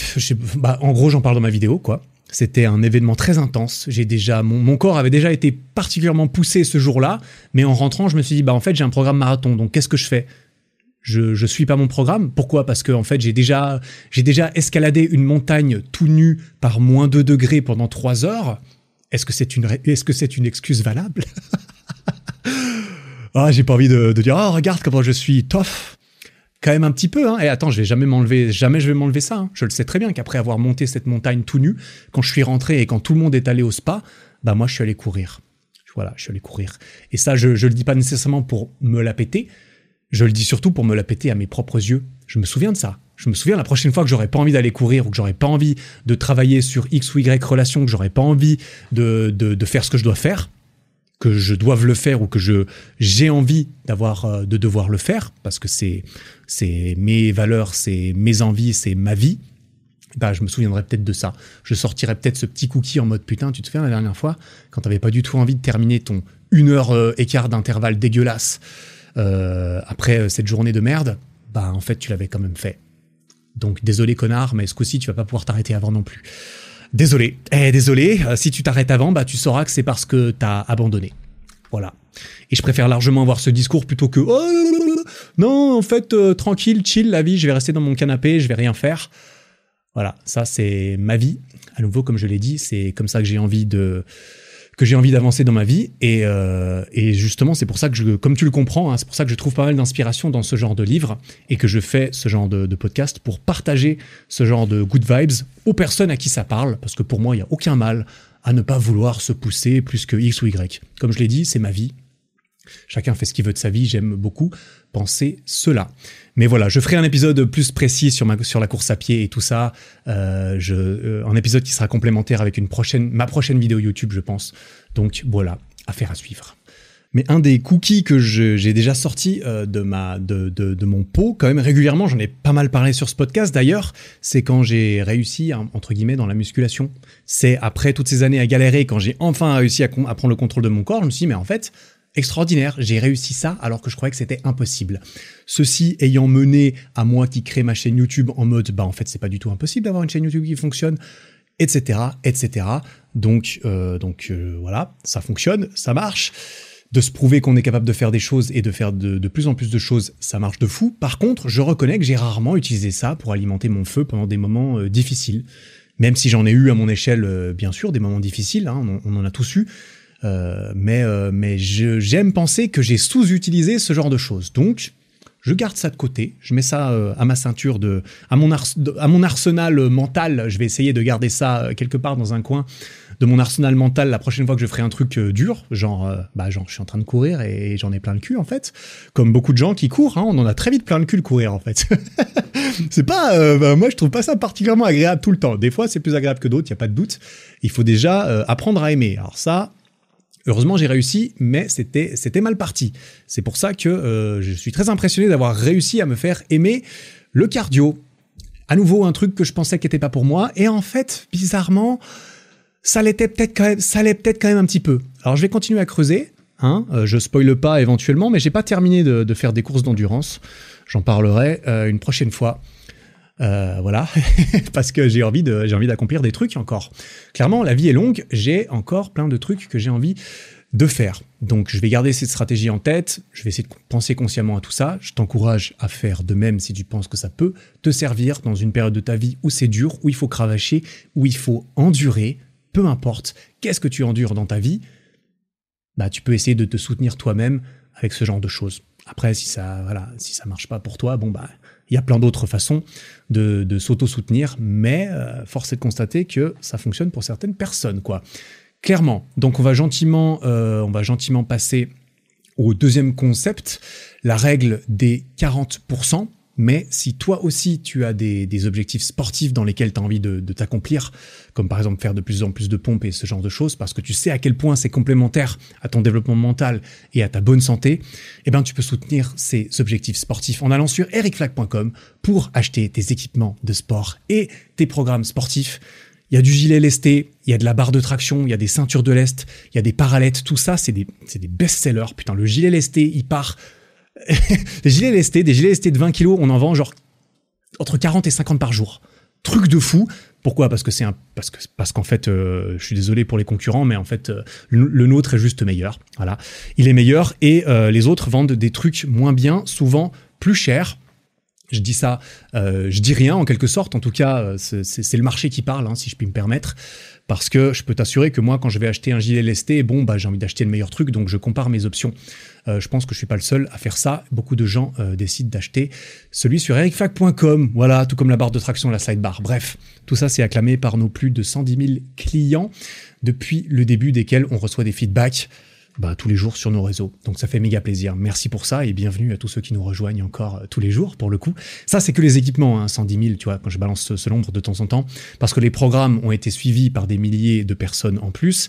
bah, en gros, j'en parle dans ma vidéo, quoi. C'était un événement très intense. J'ai déjà mon, corps avait déjà été particulièrement poussé ce jour-là, mais en rentrant, je me suis dit bah en fait j'ai un programme marathon, donc qu'est-ce que je fais? Je, je suis pas mon programme. Pourquoi? Parce que en fait j'ai déjà j'ai déjà escaladé une montagne tout nu par moins 2 degrés pendant 3 heures. Est-ce que c'est une est-ce que c'est une excuse valable? Ah j'ai pas envie de, de dire oh regarde comment je suis tough quand même un petit peu. Hein. Et attends, je vais jamais m'enlever, jamais je vais m'enlever ça. Hein. Je le sais très bien qu'après avoir monté cette montagne tout nu, quand je suis rentré et quand tout le monde est allé au spa, bah moi je suis allé courir. Voilà, je suis allé courir. Et ça, je, je le dis pas nécessairement pour me la péter. Je le dis surtout pour me la péter à mes propres yeux. Je me souviens de ça. Je me souviens la prochaine fois que j'aurais pas envie d'aller courir ou que j'aurais pas envie de travailler sur X ou Y relation, que j'aurais pas envie de, de, de faire ce que je dois faire, que je doive le faire ou que je j'ai envie d'avoir euh, de devoir le faire parce que c'est c'est mes valeurs, c'est mes envies, c'est ma vie. Bah, je me souviendrai peut-être de ça. Je sortirai peut-être ce petit cookie en mode putain, tu te souviens la dernière fois quand t'avais pas du tout envie de terminer ton une heure euh, écart d'intervalle dégueulasse euh, après cette journée de merde, bah en fait tu l'avais quand même fait. Donc désolé connard, mais ce coup-ci tu vas pas pouvoir t'arrêter avant non plus. Désolé. Eh, désolé. Euh, si tu t'arrêtes avant, bah, tu sauras que c'est parce que t'as abandonné. Voilà. Et je préfère largement avoir ce discours plutôt que oh, non, en fait, euh, tranquille, chill, la vie, je vais rester dans mon canapé, je vais rien faire. Voilà, ça c'est ma vie. À nouveau, comme je l'ai dit, c'est comme ça que j'ai envie de que j'ai envie d'avancer dans ma vie. Et, euh, et justement, c'est pour ça que, je, comme tu le comprends, hein, c'est pour ça que je trouve pas mal d'inspiration dans ce genre de livre et que je fais ce genre de, de, podcast pour partager ce genre de good vibes aux personnes à qui ça parle. Parce que pour moi, il n'y a aucun mal à ne pas vouloir se pousser plus que X ou Y. Comme je l'ai dit, c'est ma vie. Chacun fait ce qu'il veut de sa vie. J'aime beaucoup penser cela. Mais voilà, je ferai un épisode plus précis sur, ma, sur la course à pied et tout ça. Euh, je, euh, un épisode qui sera complémentaire avec une prochaine, ma prochaine vidéo YouTube, je pense. Donc voilà, affaire à suivre. Mais un des cookies que j'ai déjà sorti euh, de, ma, de, de, mon pot, quand même régulièrement, j'en ai pas mal parlé sur ce podcast d'ailleurs, c'est quand j'ai réussi, entre guillemets, dans la musculation. C'est après toutes ces années à galérer, quand j'ai enfin réussi à, à, prendre le contrôle de mon corps, je me suis dit, mais en fait, extraordinaire, j'ai réussi ça alors que je croyais que c'était impossible. Ceci ayant mené à moi qui crée ma chaîne YouTube en mode bah en fait c'est pas du tout impossible d'avoir une chaîne YouTube qui fonctionne, etc. etc. Donc, euh, donc euh, voilà, ça fonctionne, ça marche. De se prouver qu'on est capable de faire des choses et de faire de, plus en plus de choses, ça marche de fou. Par contre, je reconnais que j'ai rarement utilisé ça pour alimenter mon feu pendant des moments euh, difficiles. Même si j'en ai eu à mon échelle, bien sûr, des moments difficiles, hein, on, on en a tous eu. Euh, mais euh, mais j'aime penser que j'ai sous-utilisé ce genre de choses. Donc, je garde ça de côté, je mets ça euh, à ma ceinture de, à mon, arsenal mental. Je vais essayer de garder ça quelque part dans un coin de mon arsenal mental la prochaine fois que je ferai un truc dur, genre, bah, je suis en train de courir et j'en ai plein le cul, en fait. Comme beaucoup de gens qui courent, hein, on en a très vite plein le cul de courir, en fait. c'est pas, bah, moi, je trouve pas ça particulièrement agréable tout le temps. Des fois, c'est plus agréable que d'autres, il y a pas de doute. Il faut déjà apprendre à aimer. Alors ça, Heureusement, j'ai réussi, mais c'était mal parti. C'est pour ça que je suis très impressionné d'avoir réussi à me faire aimer le cardio. À nouveau, un truc que je pensais qui n'était pas pour moi, et en fait, bizarrement, ça l'était peut-être quand même, ça l'est peut-être quand même un petit peu. Alors, je vais continuer à creuser. Hein, euh, je spoile pas éventuellement, mais j'ai pas terminé de, faire des courses d'endurance. J'en parlerai euh, une prochaine fois. Euh, voilà, parce que j'ai envie de, j'ai envie d'accomplir des trucs encore. Clairement, la vie est longue. J'ai encore plein de trucs que j'ai envie de faire. Donc je vais garder cette stratégie en tête, je vais essayer de penser consciemment à tout ça, je t'encourage à faire de même si tu penses que ça peut te servir dans une période de ta vie où c'est dur, où il faut cravacher, où il faut endurer, peu importe qu'est-ce que tu endures dans ta vie, bah tu peux essayer de te soutenir toi-même avec ce genre de choses. Après si ça voilà, si ça marche pas pour toi, bon bah il y a plein d'autres façons de, s'auto-soutenir, mais euh, force est de constater que ça fonctionne pour certaines personnes quoi. Clairement. Donc on va gentiment, euh, on va gentiment passer au deuxième concept, la règle des 40%. Mais si toi aussi tu as des, objectifs sportifs dans lesquels tu as envie de, t'accomplir, comme par exemple faire de plus en plus de pompes et ce genre de choses, parce que tu sais à quel point c'est complémentaire à ton développement mental et à ta bonne santé, eh ben tu peux soutenir ces objectifs sportifs en allant sur ericflag.com pour acheter tes équipements de sport et tes programmes sportifs il y a du gilet lesté, il y a de la barre de traction, il y a des ceintures de lest, il y a des parallettes, tout ça, c'est des, des best-sellers. Putain, le gilet lesté, il part. les gilets lestés, des gilets lestés de 20 kilos, on en vend genre entre 40 et 50 par jour. Truc de fou. Pourquoi? Parce que c'est un parce que parce qu'en fait, euh, je suis désolé pour les concurrents, mais en fait, euh, le, nôtre est juste meilleur. Voilà, il est meilleur et euh, les autres vendent des trucs moins bien, souvent plus chers je dis ça, je dis rien en quelque sorte. En tout cas, c'est le marché qui parle, hein, si je puis me permettre, parce que je peux t'assurer que moi, quand je vais acheter un gilet lesté, bon, bah, j'ai envie d'acheter le meilleur truc, donc je compare mes options. Euh, je pense que je suis pas le seul à faire ça. Beaucoup de gens décident d'acheter celui sur ericfac.com. Voilà, tout comme la barre de traction, la sidebar. Bref, tout ça, c'est acclamé par nos plus de 110 000 clients depuis le début desquels on reçoit des feedbacks bah, tous les jours sur nos réseaux. Donc ça fait méga plaisir. Merci pour ça et bienvenue à tous ceux qui nous rejoignent encore euh, tous les jours pour le coup. Ça c'est que les équipements, hein, 110 000, tu vois, quand je balance ce, ce nombre de temps en temps, parce que les programmes ont été suivis par des milliers de personnes en plus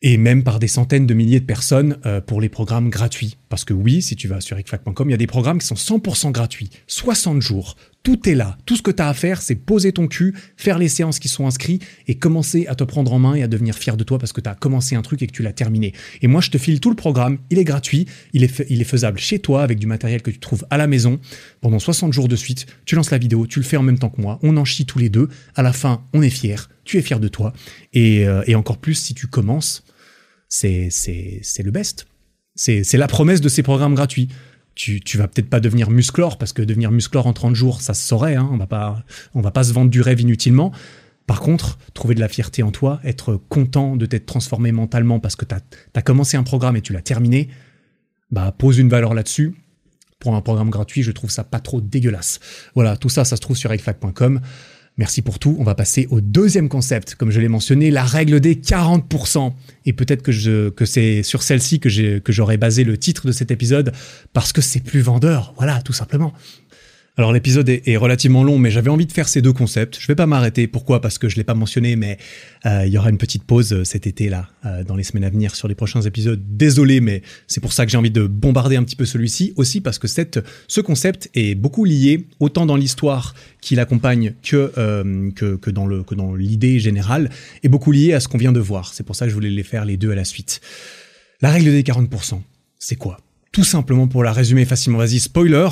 et même par des centaines de milliers de personnes euh, pour les programmes gratuits. Parce que oui, si tu vas sur ecfac.com, il y a des programmes qui sont 100% gratuits, 60 jours, tout est là. Tout ce que tu as à faire, c'est poser ton cul, faire les séances qui sont inscrites et commencer à te prendre en main et à devenir fier de toi parce que tu as commencé un truc et que tu l'as terminé. Et moi, je te file tout le programme, il est gratuit, il est, il est faisable chez toi avec du matériel que tu trouves à la maison pendant 60 jours de suite. Tu lances la vidéo, tu le fais en même temps que moi, on en chie tous les deux. À la fin, on est fier, tu es fier de toi. Et, euh, et encore plus si tu commences, c'est le best. C'est la promesse de ces programmes gratuits tu, tu vas peut-être pas devenir musclore parce que devenir musclore en 30 jours, ça se saurait. Hein, on va pas, on va pas se vendre du rêve inutilement. Par contre, trouver de la fierté en toi, être content de t'être transformé mentalement parce que tu as, commencé un programme et tu l'as terminé, bah pose une valeur là-dessus. Pour un programme gratuit, je trouve ça pas trop dégueulasse. Voilà, tout ça, ça se trouve sur egfac.com. Merci pour tout. On va passer au deuxième concept. Comme je l'ai mentionné, la règle des 40%. Et peut-être que, que c'est sur celle-ci que j'aurais basé le titre de cet épisode parce que c'est plus vendeur. Voilà, tout simplement. Alors l'épisode est, relativement long, mais j'avais envie de faire ces deux concepts. Je vais pas m'arrêter. Pourquoi? Parce que je l'ai pas mentionné, mais euh, il y aura une petite pause euh, cet été là, euh, dans les semaines à venir sur les prochains épisodes. Désolé, mais c'est pour ça que j'ai envie de bombarder un petit peu celui-ci aussi parce que cette, ce concept est beaucoup lié autant dans l'histoire qui l'accompagne que, que, que dans le que dans l'idée générale et beaucoup lié à ce qu'on vient de voir. C'est pour ça que je voulais les faire les deux à la suite. La règle des 40%, c'est quoi? Tout simplement pour la résumer facilement. Vas-y, spoiler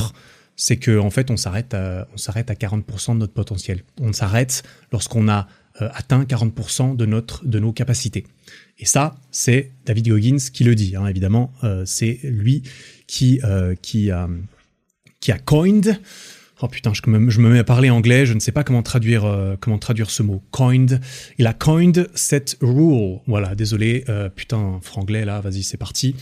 c'est qu'en en fait, on s'arrête à, on s'arrête à 40% de notre potentiel. On s'arrête lorsqu'on a euh, atteint 40% de, notre, de nos capacités. Et ça, c'est David Goggins qui le dit, hein, évidemment. Euh, c'est lui qui, euh, qui, a, qui a coined. Oh putain, je me, je me mets à parler anglais, je ne sais pas comment traduire, comment traduire ce mot. Coined. Il a coined cette rule. Voilà, désolé. putain, franglais là, vas-y, c'est parti.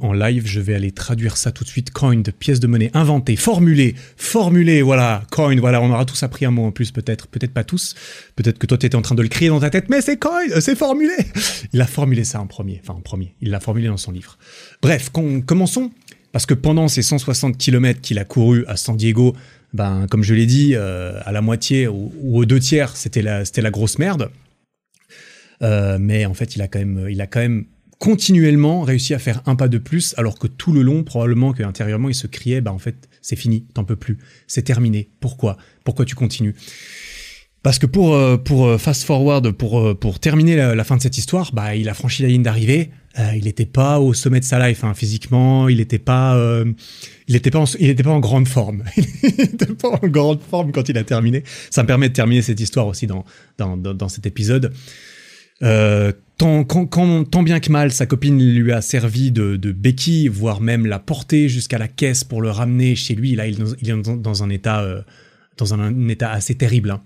En live, je vais aller traduire ça tout de suite. Coined, pièce de monnaie inventée, formulée, formulée, voilà. Coin, voilà, on aura tous appris un mot en plus, peut-être. Peut-être pas tous. Peut-être que toi, tu étais en train de le crier dans ta tête, mais c'est coin, c'est formulé. Il a formulé ça en premier. Enfin, en premier. Il l'a formulé dans son livre. Bref, commençons. Parce que pendant ces 160 km qu'il a couru à San Diego, ben, comme je l'ai dit, euh, à la moitié ou, aux deux tiers, c'était la, c'était la grosse merde. Euh, mais en fait, il a quand même, il a quand même continuellement réussi à faire un pas de plus, alors que tout le long, probablement qu'intérieurement, il se criait, bah en fait, c'est fini, t'en peux plus, c'est terminé. Pourquoi? Pourquoi tu continues? Parce que pour euh, pour euh, fast forward, pour euh, pour terminer la, fin de cette histoire, bah il a franchi la ligne d'arrivée. il n'était pas au sommet de sa life hein, physiquement. Il n'était pas il n'était pas en, il était pas en grande forme. il n'était pas en grande forme quand il a terminé. Ça me permet de terminer cette histoire aussi dans dans dans, cet épisode. Tant, bien que mal, sa copine lui a servi de, béquille, voire même l'a porté jusqu'à la caisse pour le ramener chez lui. Là, il, est dans un état, euh, dans un, état assez terrible. Hein.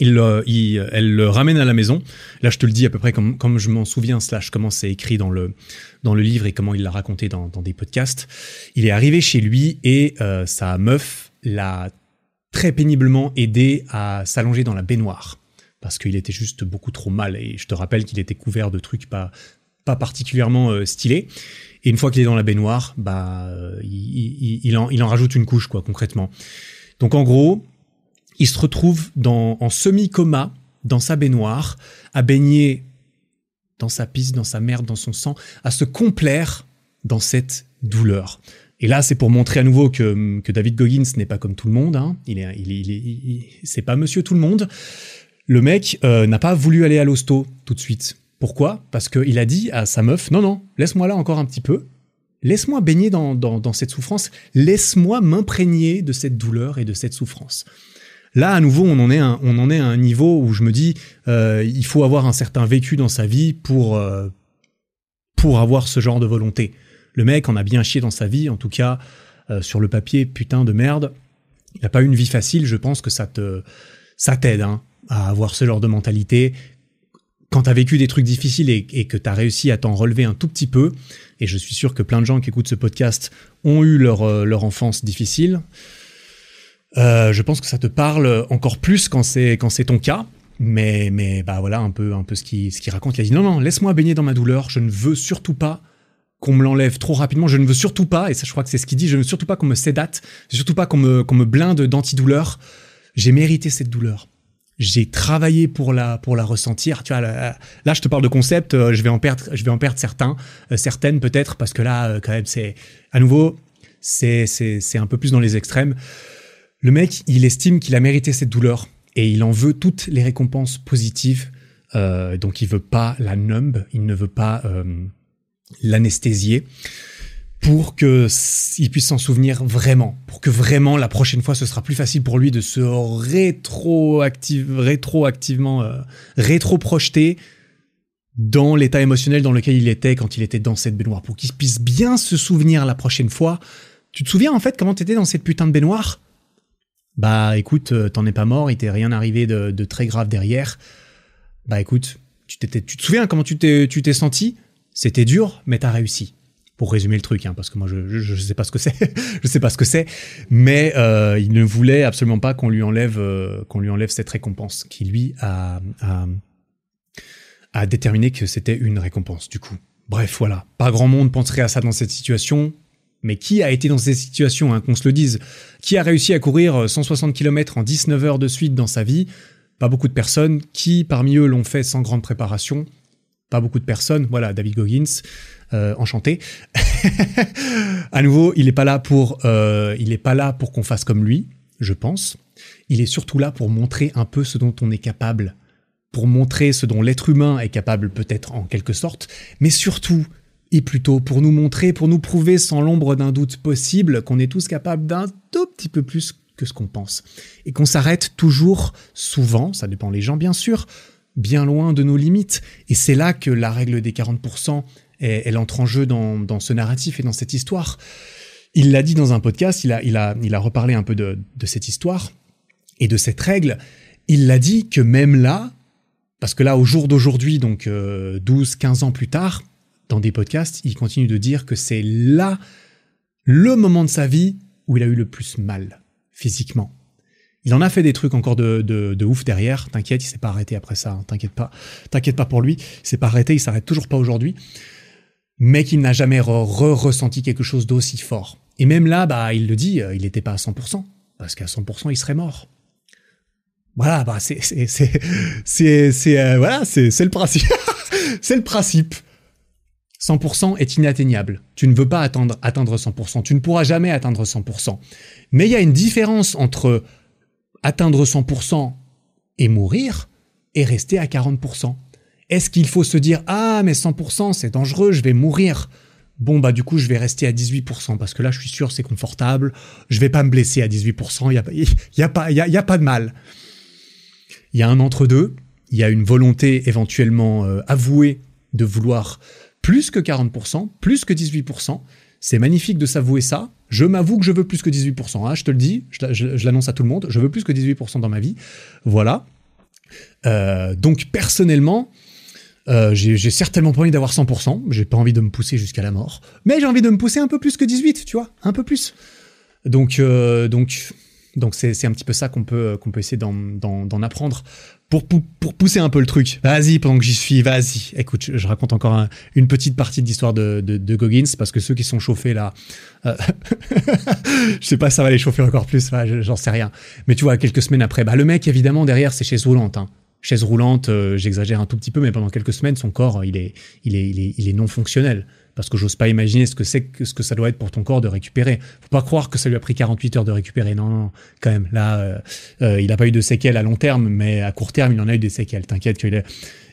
Il, elle le ramène à la maison. Là, je te le dis à peu près comme, je m'en souviens, slash comment c'est écrit dans le, dans le livre et comment il l'a raconté dans, dans, des podcasts. Il est arrivé chez lui et euh, sa meuf l'a très péniblement aidé à s'allonger dans la baignoire parce qu'il était juste beaucoup trop mal. Et je te rappelle qu'il était couvert de trucs pas, pas particulièrement euh, stylés. Et une fois qu'il est dans la baignoire, bah, euh, il, en, il en rajoute une couche, quoi, concrètement. Donc en gros, il se retrouve dans, en semi-coma dans sa baignoire, à baigner dans sa pisse, dans sa merde, dans son sang, à se complaire dans cette douleur. Et là, c'est pour montrer à nouveau que, que David Goggins n'est pas comme tout le monde. Hein. Il est, il, c'est pas Monsieur tout le monde. Le mec euh, n'a pas voulu aller à l'hosto tout de suite. Pourquoi? Parce qu'il a dit à sa meuf, non, non, laisse-moi là encore un petit peu, laisse-moi baigner dans, cette souffrance, laisse-moi m'imprégner de cette douleur et de cette souffrance. Là, à nouveau, on en est, un, on en est à un niveau où je me dis, euh, il faut avoir un certain vécu dans sa vie pour, euh, pour avoir ce genre de volonté. Le mec en a bien chié dans sa vie, en tout cas, sur le papier, putain de merde. Il n'a pas eu une vie facile, je pense que ça te, ça t'aide, hein à avoir ce genre de mentalité. Quand tu as vécu des trucs difficiles et, que tu as réussi à t'en relever un tout petit peu, et je suis sûr que plein de gens qui écoutent ce podcast ont eu leur, euh, leur enfance difficile, euh, je pense que ça te parle encore plus quand c'est quand c'est ton cas. Mais mais bah voilà un peu un peu ce qui ce raconte. Il a dit non non laisse-moi baigner dans ma douleur. Je ne veux surtout pas qu'on me l'enlève trop rapidement. Je ne veux surtout pas et ça je crois que c'est ce qu'il dit. Je ne veux surtout pas qu'on me sédate. Surtout pas qu'on me qu'on me blinde d'antidouleur. J'ai mérité cette douleur j'ai travaillé pour la pour la ressentir. Tu vois, là, je te parle de concept. Euh, je vais en perdre, je vais en perdre certains, euh, certaines peut-être parce que là, euh, quand même, c'est à nouveau, c'est c'est c'est un peu plus dans les extrêmes. Le mec, il estime qu'il a mérité cette douleur et il en veut toutes les récompenses positives. donc, il veut pas la numb, il ne veut pas l'anesthésier pour que il puisse s'en souvenir vraiment, pour que vraiment la prochaine fois ce sera plus facile pour lui de se rétroactive, rétroactivement, euh, rétro-projeter dans l'état émotionnel dans lequel il était quand il était dans cette baignoire, pour qu'il puisse bien se souvenir la prochaine fois. Tu te souviens en fait comment t'étais dans cette putain de baignoire? Bah écoute, euh, t'en es pas mort, il t'est rien arrivé de, très grave derrière. Bah écoute, tu, tu te souviens comment tu t'es senti? C'était dur, mais t'as réussi pour résumer le truc, hein, parce que moi je, je sais pas ce que c'est, mais euh, il ne voulait absolument pas qu'on lui enlève euh, cette récompense, qui lui a, déterminé que c'était une récompense du coup. Bref, voilà, pas grand monde penserait à ça dans cette situation, mais qui a été dans cette situation, hein, qu'on se le dise, qui a réussi à courir 160 km en 19 heures de suite dans sa vie? Pas beaucoup de personnes. Qui parmi eux l'ont fait sans grande préparation Pas beaucoup de personnes. Voilà, David Goggins. Euh, enchanté. à nouveau, il n'est pas là pour, euh, il pas là pour qu'on fasse comme lui, je pense. Il est surtout là pour montrer un peu ce dont on est capable, pour montrer ce dont l'être humain est capable peut-être en quelque sorte, mais surtout et plutôt pour nous montrer, pour nous prouver sans l'ombre d'un doute possible qu'on est tous capables d'un tout petit peu plus que ce qu'on pense. Et qu'on s'arrête toujours, souvent, ça dépend les gens bien sûr, bien loin de nos limites. Et c'est là que la règle des 40% elle entre en jeu dans, ce narratif et dans cette histoire. Il l'a dit dans un podcast, il a, il a, il a reparlé un peu de, cette histoire et de cette règle. Il l'a dit que même là, parce que là, au jour d'aujourd'hui, donc 12, euh, 15 ans plus tard, dans des podcasts, il continue de dire que c'est là le moment de sa vie où il a eu le plus mal physiquement. Il en a fait des trucs encore de, ouf derrière. T'inquiète, il s'est pas arrêté après ça. Hein. T'inquiète pas. T'inquiète pas pour lui. Il s'est pas arrêté. Il s'arrête toujours pas aujourd'hui. Mais qu'il n'a jamais re-ressenti quelque chose d'aussi fort. Et même là, bah, il le dit, euh, il n'était pas à 100%. Parce qu'à 100%, il serait mort. Voilà, bah, c'est, c'est, c'est, c'est, euh, voilà, c'est, c'est le principe. c'est le principe. 100% est inatteignable. Tu ne veux pas atteindre, atteindre 100%. Tu ne pourras jamais atteindre 100%. Mais il y a une différence entre atteindre 100% et mourir et rester à 40%. Est-ce qu'il faut se dire ah mais 100% c'est dangereux, je vais mourir. Bon bah du coup je vais rester à 18% parce que là je suis sûr c'est confortable, je vais pas me blesser à 18%, il y a, y a pas y a, y a pas de mal. Il y a un entre deux, il y a une volonté éventuellement euh, avouée de vouloir plus que 40%, plus que 18%. C'est magnifique de s'avouer ça. Je m'avoue que je veux plus que 18%. Hein, je te le dis, je, l'annonce à tout le monde. Je veux plus que 18% dans ma vie. Voilà. Euh, donc personnellement, euh, j'ai certainement pas envie d'avoir 100%. J'ai pas envie de me pousser jusqu'à la mort. Mais j'ai envie de me pousser un peu plus que 18, tu vois, un peu plus. Donc, euh, donc, donc c'est un petit peu ça qu'on peut qu'on peut essayer d'en apprendre pour, pour, pousser un peu le truc, vas-y, pendant que j'y suis, vas-y. Écoute, je, raconte encore une petite partie de l'histoire de, de, Goggins, parce que ceux qui sont chauffés là, euh, je sais pas ça va les chauffer encore plus, j'en sais rien. Mais tu vois, quelques semaines après, bah, le mec, évidemment, derrière, c'est chaise roulante. Hein. Chaise roulante, euh, j'exagère un tout petit peu, mais pendant quelques semaines, son corps, il est, il est, il est, il est non fonctionnel parce que j'ose pas imaginer ce que c'est ce que ça doit être pour ton corps de récupérer. Faut pas croire que ça lui a pris 48 heures de récupérer. Non, non, quand même. Là, euh, euh, il a pas eu de séquelles à long terme, mais à court terme, il en a eu des séquelles. T'inquiète est.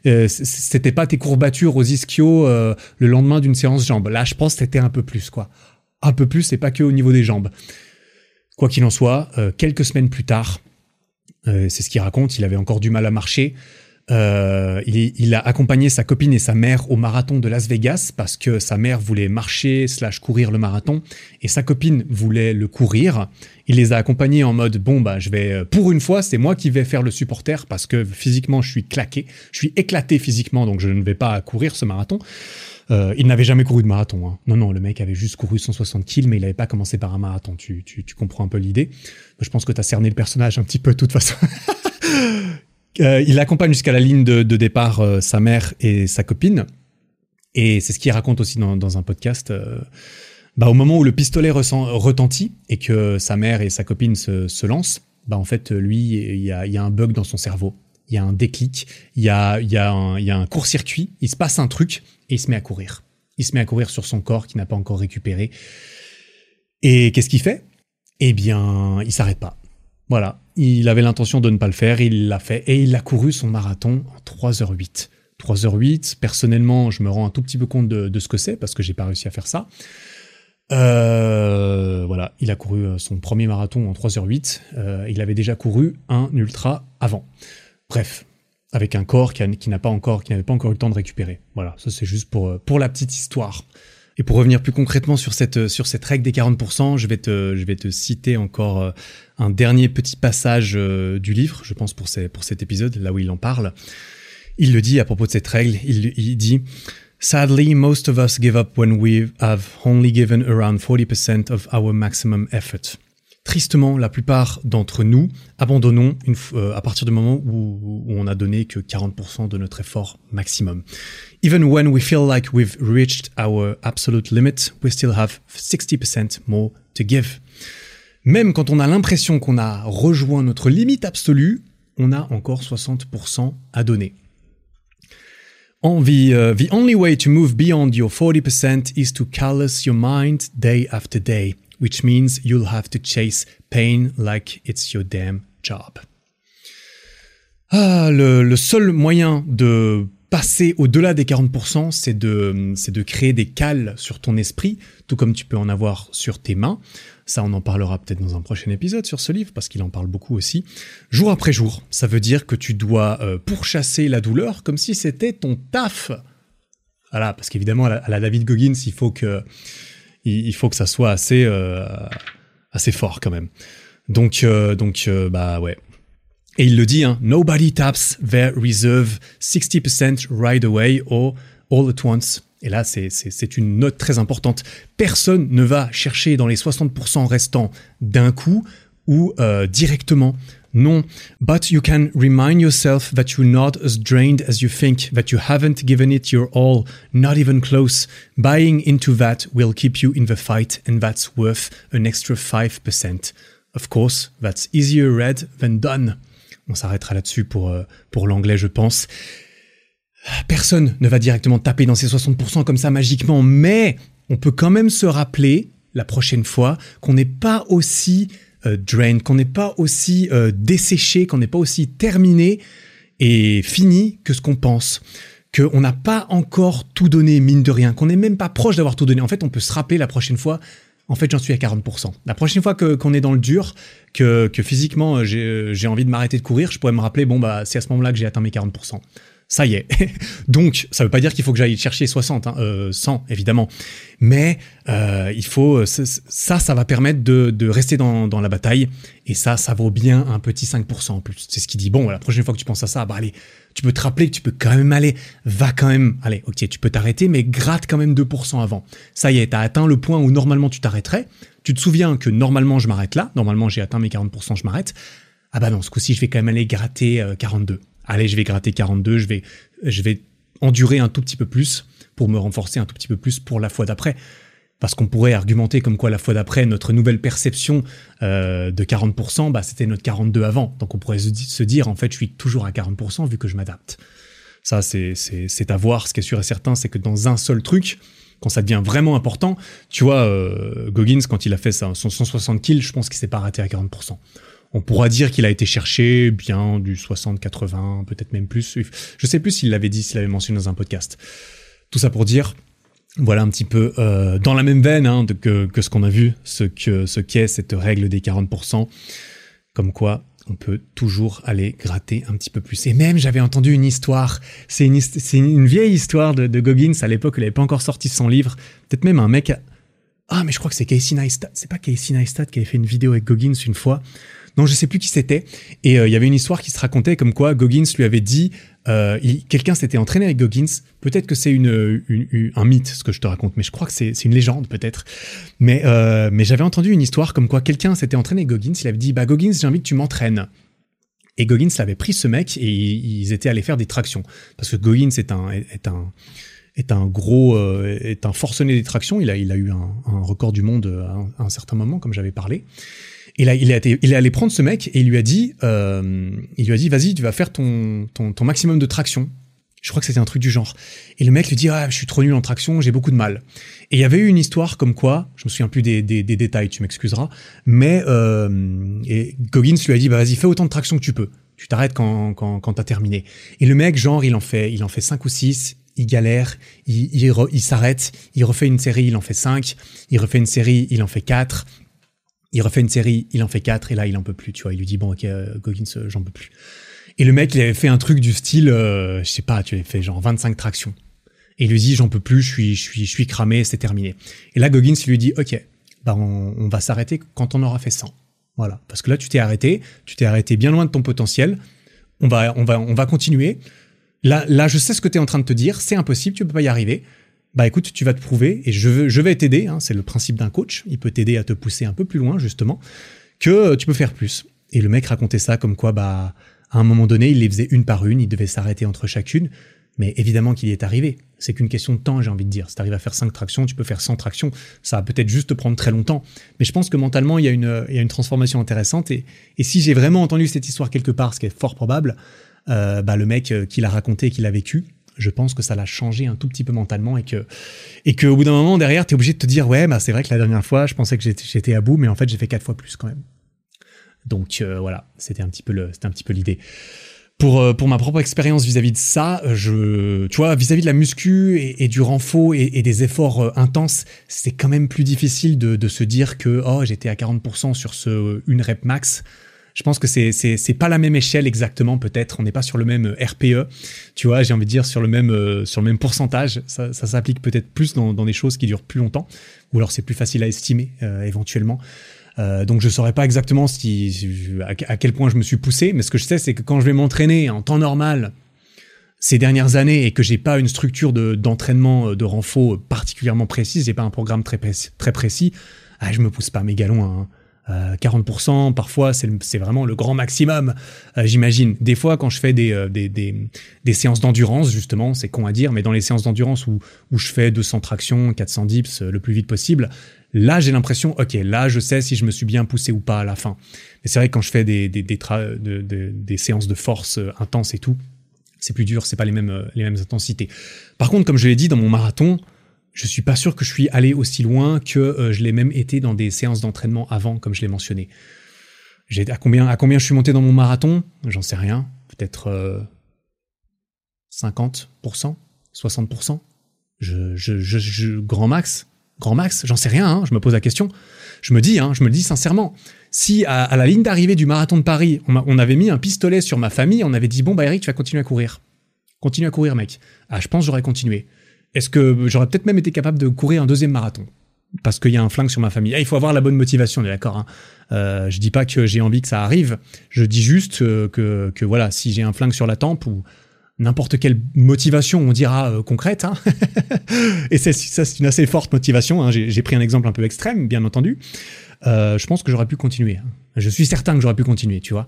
Euh, c'était pas tes courbatures aux ischios le lendemain d'une séance jambes. Là, je pense que c'était un peu plus, quoi. Un peu plus, et pas que au niveau des jambes. Quoi qu'il en soit, quelques semaines plus tard, c'est ce qu'il raconte, il avait encore du mal à marcher. Euh, il, a accompagné sa copine et sa mère au marathon de Las Vegas parce que sa mère voulait marcher slash courir le marathon et sa copine voulait le courir. Il les a accompagnés en mode bon bah je vais euh, pour une fois c'est moi qui vais faire le supporter parce que physiquement je suis claqué, je suis éclaté physiquement donc je ne vais pas courir ce marathon. Euh, il n'avait jamais couru de marathon. Hein. Non, non, le mec avait juste couru 160 kills, mais il n'avait pas commencé par un marathon. Tu, tu, tu comprends un peu l'idée. Je pense que tu as cerné le personnage un petit peu de toute façon. Euh, il accompagne jusqu'à la ligne de, départ euh, sa mère et sa copine. Et c'est ce qu'il raconte aussi dans, un podcast. Euh, bah, au moment où le pistolet retentit et que sa mère et sa copine se, lancent, bah, en fait, lui, il y a, un bug dans son cerveau. Il y a un déclic, il y a, y a un, court-circuit, il se passe un truc et il se met à courir. Il se met à courir sur son corps qui n'a pas encore récupéré. Et qu'est-ce qu'il fait? Eh bien, il s'arrête pas. Voilà, il avait l'intention de ne pas le faire, il l'a fait et il a couru son marathon en 3h08. 3h08, personnellement, je me rends un tout petit peu compte de, ce que c'est parce que j'ai pas réussi à faire ça. Euh, voilà, il a couru euh, son premier marathon en 3h08. Euh, il avait déjà couru un ultra avant. Bref, avec un corps qui, pas n'avait pas encore eu le temps de récupérer. Voilà, ça c'est juste pour, pour la petite histoire. Et pour revenir plus concrètement sur cette, sur cette règle des 40%, je vais te, je vais te citer encore euh, un dernier petit passage euh, du livre, je pense pour, ces, pour cet épisode, là où il en parle. Il le dit à propos de cette règle, il dit Sadly, most of us give up when we have only given around 40% of our maximum effort. Tristement, la plupart d'entre nous abandonnons euh, à partir du moment où, on a donné que 40% de notre effort maximum. Even when we feel like we've reached our absolute limit, we still have 60% more to give. Même quand on a l'impression qu'on a rejoint notre limite absolue, on a encore 60% à donner. On the, uh, the only way to move beyond your 40% is to callous your mind day after day which means you'll have to chase pain like it's your damn job. Ah, le, seul moyen de passer au-delà des 40%, c'est de, c'est de créer des cales sur ton esprit, tout comme tu peux en avoir sur tes mains. Ça, on en parlera peut-être dans un prochain épisode sur ce livre, parce qu'il en parle beaucoup aussi. Jour après jour, ça veut dire que tu dois euh, pourchasser la douleur comme si c'était ton taf. Voilà, parce qu'évidemment, à la David Goggins, il faut que il, faut que ça soit assez euh, assez fort quand même. Donc euh, euh, bah ouais. Et il le dit, hein, nobody taps their reserve 60% right away or all at once. Et là, c'est une note très importante. Personne ne va chercher dans les 60% restants d'un coup ou directement. Non, but you can remind yourself that you're not as drained as you think, that you haven't given it your all, not even close. Buying into that will keep you in the fight, and that's worth an extra 5%. Of course, that's easier read than done. On s'arrêtera là-dessus pour, euh, pour l'anglais, je pense. Personne ne va directement taper dans ces 60% comme ça magiquement, mais on peut quand même se rappeler la prochaine fois qu'on n'est pas aussi euh, drained, qu'on n'est pas aussi euh, desséché, qu'on n'est pas aussi terminé et fini que ce qu'on pense. Qu'on n'a pas encore tout donné, mine de rien, qu'on n'est même pas proche d'avoir tout donné. En fait, on peut se rappeler la prochaine fois en fait, j'en suis à 40%. La prochaine fois qu'on est dans le dur, que, que physiquement j'ai envie de m'arrêter de courir, je pourrais me rappeler, bon, bah, c'est à ce moment-là que j'ai atteint mes 40% ça y est. Donc, ça veut pas dire qu'il faut que j'aille chercher 60, hein, 100 euh, évidemment, mais euh, il faut euh, ça, ça va permettre de, rester dans, la bataille et ça, ça vaut bien un petit 5% en plus. C'est ce qui dit bon, la prochaine fois que tu penses à ça, bah allez, tu peux te rappeler que tu peux quand même aller, va quand même, allez, ok, tu peux t'arrêter, mais gratte quand même 2% avant. Ça y est, t'as atteint le point où normalement tu t'arrêterais. Tu te souviens que normalement je m'arrête là, normalement j'ai atteint mes 40%, je m'arrête. Ah bah non, ce coup-ci je vais quand même aller gratter 42 allez, je vais gratter 42, je vais, je vais endurer un tout petit peu plus pour me renforcer un tout petit peu plus pour la fois d'après. Parce qu'on pourrait argumenter comme quoi la fois d'après, notre nouvelle perception euh, de 40%, bah, c'était notre 42 avant. Donc on pourrait se dire, en fait, je suis toujours à 40% vu que je m'adapte. Ça, c'est à voir. Ce qui est sûr et certain, c'est que dans un seul truc, quand ça devient vraiment important, tu vois, euh, Goggins, quand il a fait son 160 kills, je pense qu'il s'est pas raté à 40% on pourra dire qu'il a été cherché bien du 60, 80, peut-être même plus. Je sais plus s'il l'avait dit, s'il l'avait mentionné dans un podcast. Tout ça pour dire, voilà un petit peu euh, dans la même veine hein, que, ce qu'on a vu, ce que ce qu'est cette règle des 40%, comme quoi on peut toujours aller gratter un petit peu plus. Et même, j'avais entendu une histoire, c'est une, une, vieille histoire de, Goggins, à l'époque, il n'avait pas encore sorti son livre, peut-être même un mec... Ah, mais je crois que c'est Casey Neistat, c'est pas Casey Neistat qui avait fait une vidéo avec Goggins une fois, non, je sais plus qui c'était. Et euh, il y avait une histoire qui se racontait comme quoi Goggins lui avait dit, euh, quelqu'un s'était entraîné avec Goggins. Peut-être que c'est une, un mythe ce que je te raconte, mais je crois que c'est une légende peut-être. Mais euh, mais j'avais entendu une histoire comme quoi quelqu'un s'était entraîné avec Goggins. Il avait dit, bah Goggins, j'ai envie que tu m'entraînes. Et Goggins l'avait pris ce mec et ils étaient allés faire des tractions parce que Goggins est un est un est un gros est un forcené des tractions. Il a il a eu un, un record du monde à un certain moment comme j'avais parlé. Il est, il est allé prendre ce mec et il lui a dit, euh, il lui a dit, vas-y, tu vas faire ton, ton, ton maximum de traction. Je crois que c'était un truc du genre. Et le mec lui dit, ah, je suis trop nul en traction, j'ai beaucoup de mal. Et il y avait eu une histoire comme quoi, je me souviens plus des, des, des détails, tu m'excuseras, mais euh, et Goggins lui a dit, bah vas-y, fais autant de traction que tu peux. Tu t'arrêtes quand, quand, quand t'as terminé. Et le mec, genre, il en fait, il en fait cinq ou six, il galère, il, il, il s'arrête, il refait une série, il en fait cinq, il refait une série, il en fait quatre, il refait une série, il en fait quatre, et là, il en peut plus, tu vois. Il lui dit, bon, ok, euh, Goggins, euh, j'en peux plus. Et le mec, il avait fait un truc du style, euh, je sais pas, tu avais fait genre 25 tractions. Et il lui dit, j'en peux plus, je suis, je suis, je suis cramé, c'est terminé. Et là, Goggins lui dit, ok, bah, on, va s'arrêter quand on aura fait 100. Voilà. Parce que là, tu t'es arrêté, tu t'es arrêté bien loin de ton potentiel. On va, on va, on va continuer. Là, là, je sais ce que tu es en train de te dire, c'est impossible, tu peux pas y arriver bah écoute, tu vas te prouver et je, veux, vais t'aider. Hein, c'est le principe d'un coach. Il peut t'aider à te pousser un peu plus loin justement que tu peux faire plus. Et le mec racontait ça comme quoi, bah à un moment donné, il les faisait une par une, il devait s'arrêter entre chacune. Mais évidemment qu'il y est arrivé. C'est qu'une question de temps, j'ai envie de dire. Si tu arrives à faire 5 tractions, tu peux faire 100 tractions. Ça va peut-être juste te prendre très longtemps. Mais je pense que mentalement, il y a une, une transformation intéressante. Et, et si j'ai vraiment entendu cette histoire quelque part, ce qui est fort probable, euh, bah, le mec euh, qui l'a raconté et qui l'a vécu, je pense que ça l'a changé un tout petit peu mentalement et que et au bout d'un moment derrière tu es obligé de te dire ouais bah c'est vrai que la dernière fois je pensais que j'étais à bout mais en fait j'ai fait quatre fois plus quand même. Donc euh, voilà c'était un petit peu le c'était un petit peu l'idée. Pour euh, pour ma propre expérience vis-à-vis de ça je tu vois vis-à-vis de la muscu et, du renfort et, des efforts euh, intenses c'est quand même plus difficile de, de se dire que oh j'étais à 40% sur ce une rep max je pense que c'est c'est pas la même échelle exactement peut-être. On n'est pas sur le même euh, RPE, tu vois. J'ai envie de dire sur le même euh, sur le même pourcentage. Ça, ça s'applique peut-être plus dans, dans des choses qui durent plus longtemps, ou alors c'est plus facile à estimer euh, éventuellement. Euh, donc je saurais pas exactement si, à, quel point je me suis poussé, mais ce que je sais c'est que quand je vais m'entraîner en temps normal, ces dernières années et que j'ai pas une structure de, d'entraînement euh, de renfort particulièrement précise, j'ai pas un programme très très précis, ah, je me pousse pas mes galons hein. 40%, euh, parfois c'est vraiment le grand maximum, euh, j'imagine. Des fois, quand je fais des, euh, des, des, des séances d'endurance, justement, c'est con à dire, mais dans les séances d'endurance où, où je fais 200 tractions, 400 dips le plus vite possible, là j'ai l'impression, ok, là je sais si je me suis bien poussé ou pas à la fin. Mais c'est vrai que quand je fais des, des, des, de, des séances de force intenses et tout, c'est plus dur, c'est pas les mêmes, les mêmes intensités. Par contre, comme je l'ai dit, dans mon marathon, je suis pas sûr que je suis allé aussi loin que euh, je l'ai même été dans des séances d'entraînement avant, comme je l'ai mentionné. À combien je suis monté dans mon marathon? J'en sais rien. Peut-être euh, 50%, 60%. Je, je, je, grand max, grand max. J'en sais rien. Hein, je me pose la question. Je me dis, hein, je me dis sincèrement. Si à, la ligne d'arrivée du marathon de Paris, on, avait mis un pistolet sur ma famille, on avait dit bon bah Eric, tu vas continuer à courir. Continue à courir, mec. Ah, je pense j'aurais continué. Est-ce que j'aurais peut-être même été capable de courir un deuxième marathon? Parce qu'il y a un flingue sur ma famille. Ah, il faut avoir la bonne motivation, on est d'accord. Hein. Euh, je dis pas que j'ai envie que ça arrive. Je dis juste euh, que, que voilà, si j'ai un flingue sur la tempe ou n'importe quelle motivation, on dira euh, concrète. Hein. Et ça, c'est une assez forte motivation. Hein. J'ai, pris un exemple un peu extrême, bien entendu. Euh, je pense que j'aurais pu continuer. Hein. Je suis certain que j'aurais pu continuer, tu vois.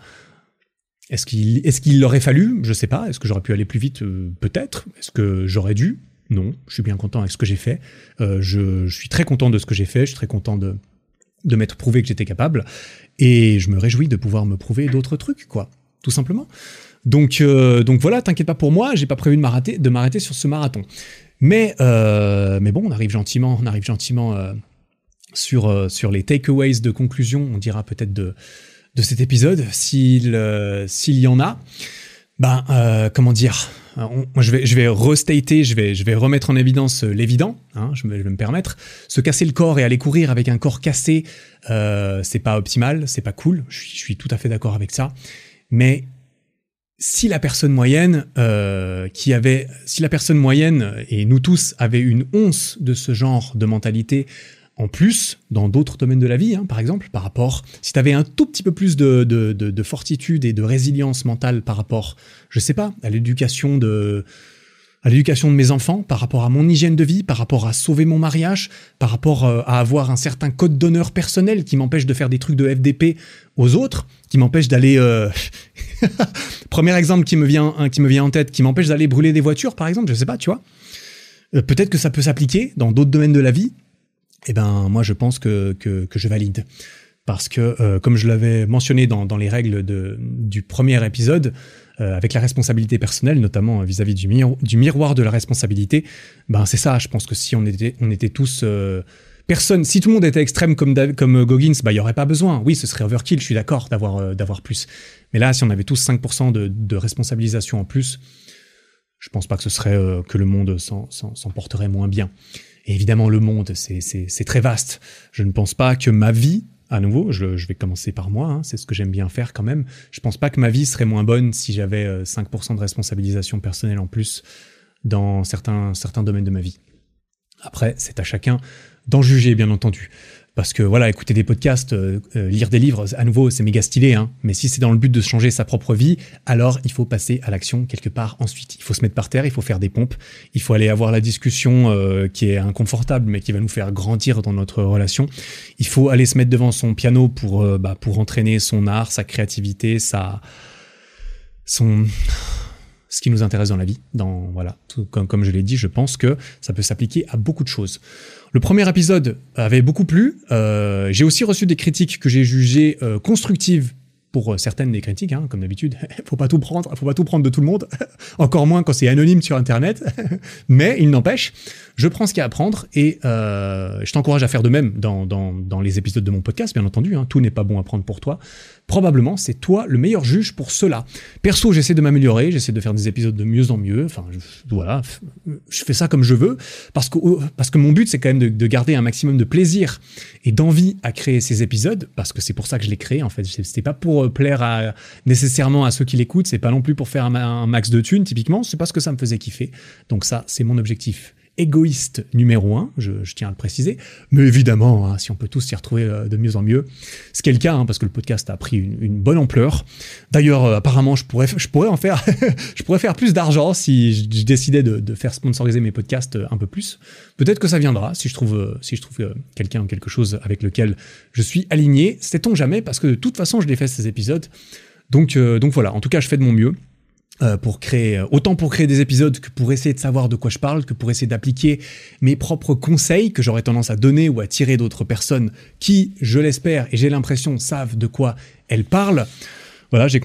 Est-ce qu'il, est-ce qu'il aurait fallu? Je sais pas. Est-ce que j'aurais pu aller plus vite? Peut-être. Est-ce que j'aurais dû? Non, je suis bien content avec ce que j'ai fait. Euh, je, suis très content de ce que j'ai fait. Je suis très content de, m'être prouvé que j'étais capable. Et je me réjouis de pouvoir me prouver d'autres trucs, quoi. Tout simplement. Donc, euh, voilà, t'inquiète pas pour moi, j'ai pas prévu de m'arrêter, sur ce marathon. Mais, euh, mais bon, on arrive gentiment, on arrive gentiment sur, les takeaways de conclusion, on dira peut-être de, cet épisode, s'il y en a. Ben, comment dire je vais, je restater, je vais, remettre en évidence euh, l'évident. Hein, je, vais, me permettre. Se casser le corps et aller courir avec un corps cassé, euh, c'est pas optimal, c'est pas cool. Je suis, tout à fait d'accord avec ça. Mais si la personne moyenne euh, qui avait, si la personne moyenne et nous tous avaient une once de ce genre de mentalité en plus dans d'autres domaines de la vie, hein, par exemple, par rapport, si tu avais un tout petit peu plus de, de, de, de, fortitude et de résilience mentale par rapport, je sais pas, à l'éducation de à l'éducation de mes enfants, par rapport à mon hygiène de vie, par rapport à sauver mon mariage, par rapport euh, à avoir un certain code d'honneur personnel qui m'empêche de faire des trucs de FDP aux autres, qui m'empêche d'aller... Euh... Premier exemple qui me vient, qui me vient en tête, qui m'empêche d'aller brûler des voitures, par exemple, je sais pas, tu vois. Euh, peut-être que ça peut s'appliquer dans d'autres domaines de la vie, eh ben moi je pense que, que, je valide. Parce que, euh, comme je l'avais mentionné dans, dans les règles de, du premier épisode, euh, avec la responsabilité personnelle, notamment vis-à-vis du, miroir de la responsabilité, ben c'est ça. Je pense que si on était, on était tous euh, personne, si tout le monde était extrême comme comme Goggins, bah il y aurait pas besoin. Oui, ce serait overkill. Je suis d'accord d'avoir d'avoir plus. Mais là, si on avait tous 5% de, de responsabilisation en plus, je pense pas que ce serait que le monde s'en porterait moins bien. Et évidemment, le monde, c'est très vaste. Je ne pense pas que ma vie, à nouveau, je, vais commencer par moi, hein, c'est ce que j'aime bien faire quand même. Je pense pas que ma vie serait moins bonne si j'avais 5% euh, de responsabilisation personnelle en plus dans certains, certains domaines de ma vie. Après, c'est à chacun d'en juger, bien entendu. Parce que voilà, écouter des podcasts, euh, euh, lire des livres, à nouveau, c'est méga stylé. Hein. Mais si c'est dans le but de changer sa propre vie, alors il faut passer à l'action quelque part ensuite. Il faut se mettre par terre, il faut faire des pompes, il faut aller avoir la discussion euh, qui est inconfortable, mais qui va nous faire grandir dans notre relation. Il faut aller se mettre devant son piano pour, bah, pour entraîner son art, sa créativité, sa son ce qui nous intéresse dans la vie. Dans voilà, comme, comme je l'ai dit, je pense que ça peut s'appliquer à beaucoup de choses. Le premier épisode avait beaucoup plu. Euh, j'ai aussi reçu des critiques que j'ai jugées euh, constructives pour euh, certaines des critiques, hein, comme d'habitude. faut pas tout prendre, faut pas tout prendre de tout le monde, encore moins quand c'est anonyme sur Internet. Mais il n'empêche, je prends ce qu'il y a à prendre et je t'encourage à faire de même dans, dans, dans, les épisodes de mon podcast, bien entendu. Hein. tout n'est pas bon à prendre pour toi. Probablement, c'est toi le meilleur juge pour cela. Perso, j'essaie de m'améliorer, j'essaie de faire des épisodes de mieux en mieux. Enfin, voilà, je fais ça comme je veux parce que parce que mon but c'est quand même de, de, garder un maximum de plaisir et d'envie à créer ces épisodes parce que c'est pour ça que je les crée. En fait, c'était pas pour euh, plaire à, nécessairement à ceux qui l'écoutent, c'est pas non plus pour faire un, un max de thunes typiquement. C'est parce que ça me faisait kiffer. Donc ça, c'est mon objectif égoïste numéro un, je, tiens à le préciser. Mais évidemment, hein, si on peut tous s'y retrouver euh, de mieux en mieux, ce qui est le cas, hein, parce que le podcast a pris une, bonne ampleur. D'ailleurs, euh, apparemment, je pourrais, je pourrais en faire, je pourrais faire plus d'argent si je, décidais de, faire sponsoriser mes podcasts un peu plus. Peut-être que ça viendra si je trouve, si je trouve quelqu'un ou quelque chose avec lequel je suis aligné. Sait-on jamais, parce que de toute façon, je fait ces épisodes. Donc, donc voilà. En tout cas, je fais de mon mieux. Euh, pour créer euh, autant pour créer des épisodes que pour essayer de savoir de quoi je parle, que pour essayer d'appliquer mes propres conseils que j'aurais tendance à donner ou à tirer d'autres personnes qui, je l'espère et j'ai l'impression, savent de quoi elles parlent. Voilà, j'ai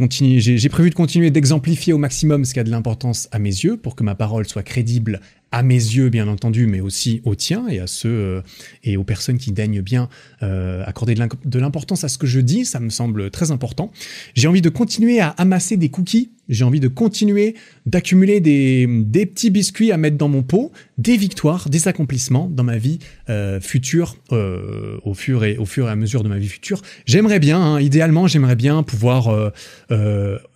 prévu de continuer d'exemplifier au maximum ce qui a de l'importance à mes yeux pour que ma parole soit crédible à mes yeux bien entendu, mais aussi aux tiens et à ceux euh, et aux personnes qui daignent bien euh, accorder de l'importance à ce que je dis, ça me semble très important. J'ai envie de continuer à amasser des cookies, j'ai envie de continuer d'accumuler des, petits biscuits à mettre dans mon pot, des victoires, des accomplissements dans ma vie euh, future, au fur et au fur et à mesure de ma vie future. J'aimerais bien, hein, idéalement, j'aimerais bien pouvoir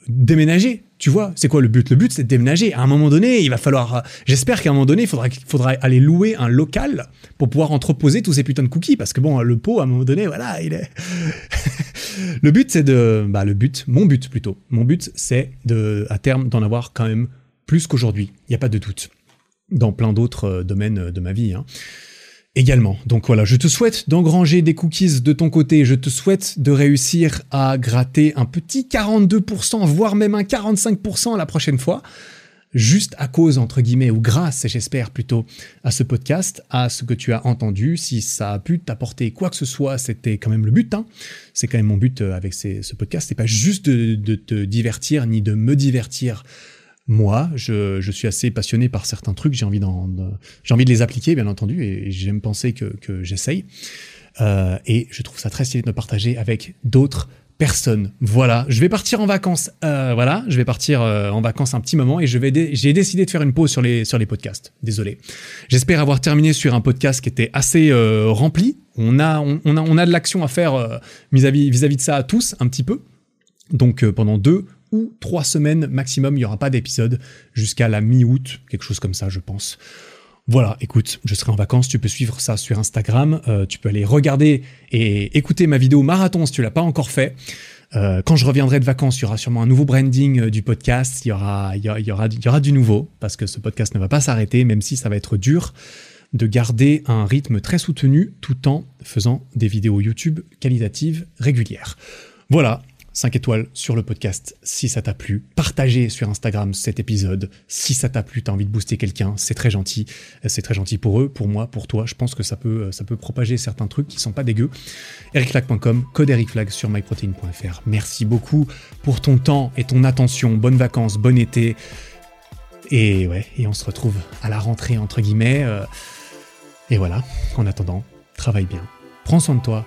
déménager tu vois, c'est quoi le but? Le but, c'est de déménager. À un moment donné, il va falloir. J'espère qu'à un moment donné, il faudra, aller louer un local pour pouvoir entreposer tous ces putains de cookies. Parce que bon, le pot, à un moment donné, voilà, il est. le but, c'est de. Bah, le but, mon but plutôt. Mon but, c'est de, à terme, d'en avoir quand même plus qu'aujourd'hui. Il n'y a pas de doute. Dans plein d'autres euh, domaines de ma vie. Hein également. Donc voilà, je te souhaite d'engranger des cookies de ton côté, je te souhaite de réussir à gratter un petit 42%, voire même un 45% la prochaine fois, juste à cause, entre guillemets, ou grâce, j'espère plutôt, à ce podcast, à ce que tu as entendu. Si ça a pu t'apporter quoi que ce soit, c'était quand même le but. Hein. C'est quand même mon but euh, avec ce podcast. C'est pas juste de te divertir, ni de me divertir moi, je, je, suis assez passionné par certains trucs, j'ai envie, j'ai envie de les appliquer, bien entendu, et, j'aime penser que, que j'essaye. Euh, et je trouve ça très stylé de me partager avec d'autres personnes. Voilà, je vais partir en vacances. Euh, voilà, je vais partir euh, en vacances un petit moment et je vais, j'ai décidé de faire une pause sur les sur les podcasts. Désolé. J'espère avoir terminé sur un podcast qui était assez rempli. On a on, a on a de l'action à faire vis-à-vis vis-à-vis de ça à tous un petit peu. Donc pendant deux trois semaines maximum, il n'y aura pas d'épisode jusqu'à la mi-août, quelque chose comme ça, je pense. Voilà, écoute, je serai en vacances, tu peux suivre ça sur Instagram, euh, tu peux aller regarder et écouter ma vidéo marathon si tu l'as pas encore fait. Euh, quand je reviendrai de vacances, il y aura sûrement un nouveau branding euh, du podcast, il y, aura, il, y aura, il y aura du nouveau, parce que ce podcast ne va pas s'arrêter, même si ça va être dur de garder un rythme très soutenu tout en faisant des vidéos YouTube qualitatives régulières. Voilà, 5 étoiles sur le podcast si ça t'a plu. Partagez sur Instagram cet épisode si ça t'a plu, t'as envie de booster quelqu'un, c'est très gentil. C'est très gentil pour eux, pour moi, pour toi. Je pense que ça peut, ça peut propager certains trucs qui sont pas dégueux. ericflag.com, code ericflag sur myprotein.fr. Merci beaucoup pour ton temps et ton attention. Bonnes vacances, bon été. Et ouais, et on se retrouve à la rentrée entre guillemets. Euh, et voilà, en attendant, travaille bien. Prends soin de toi.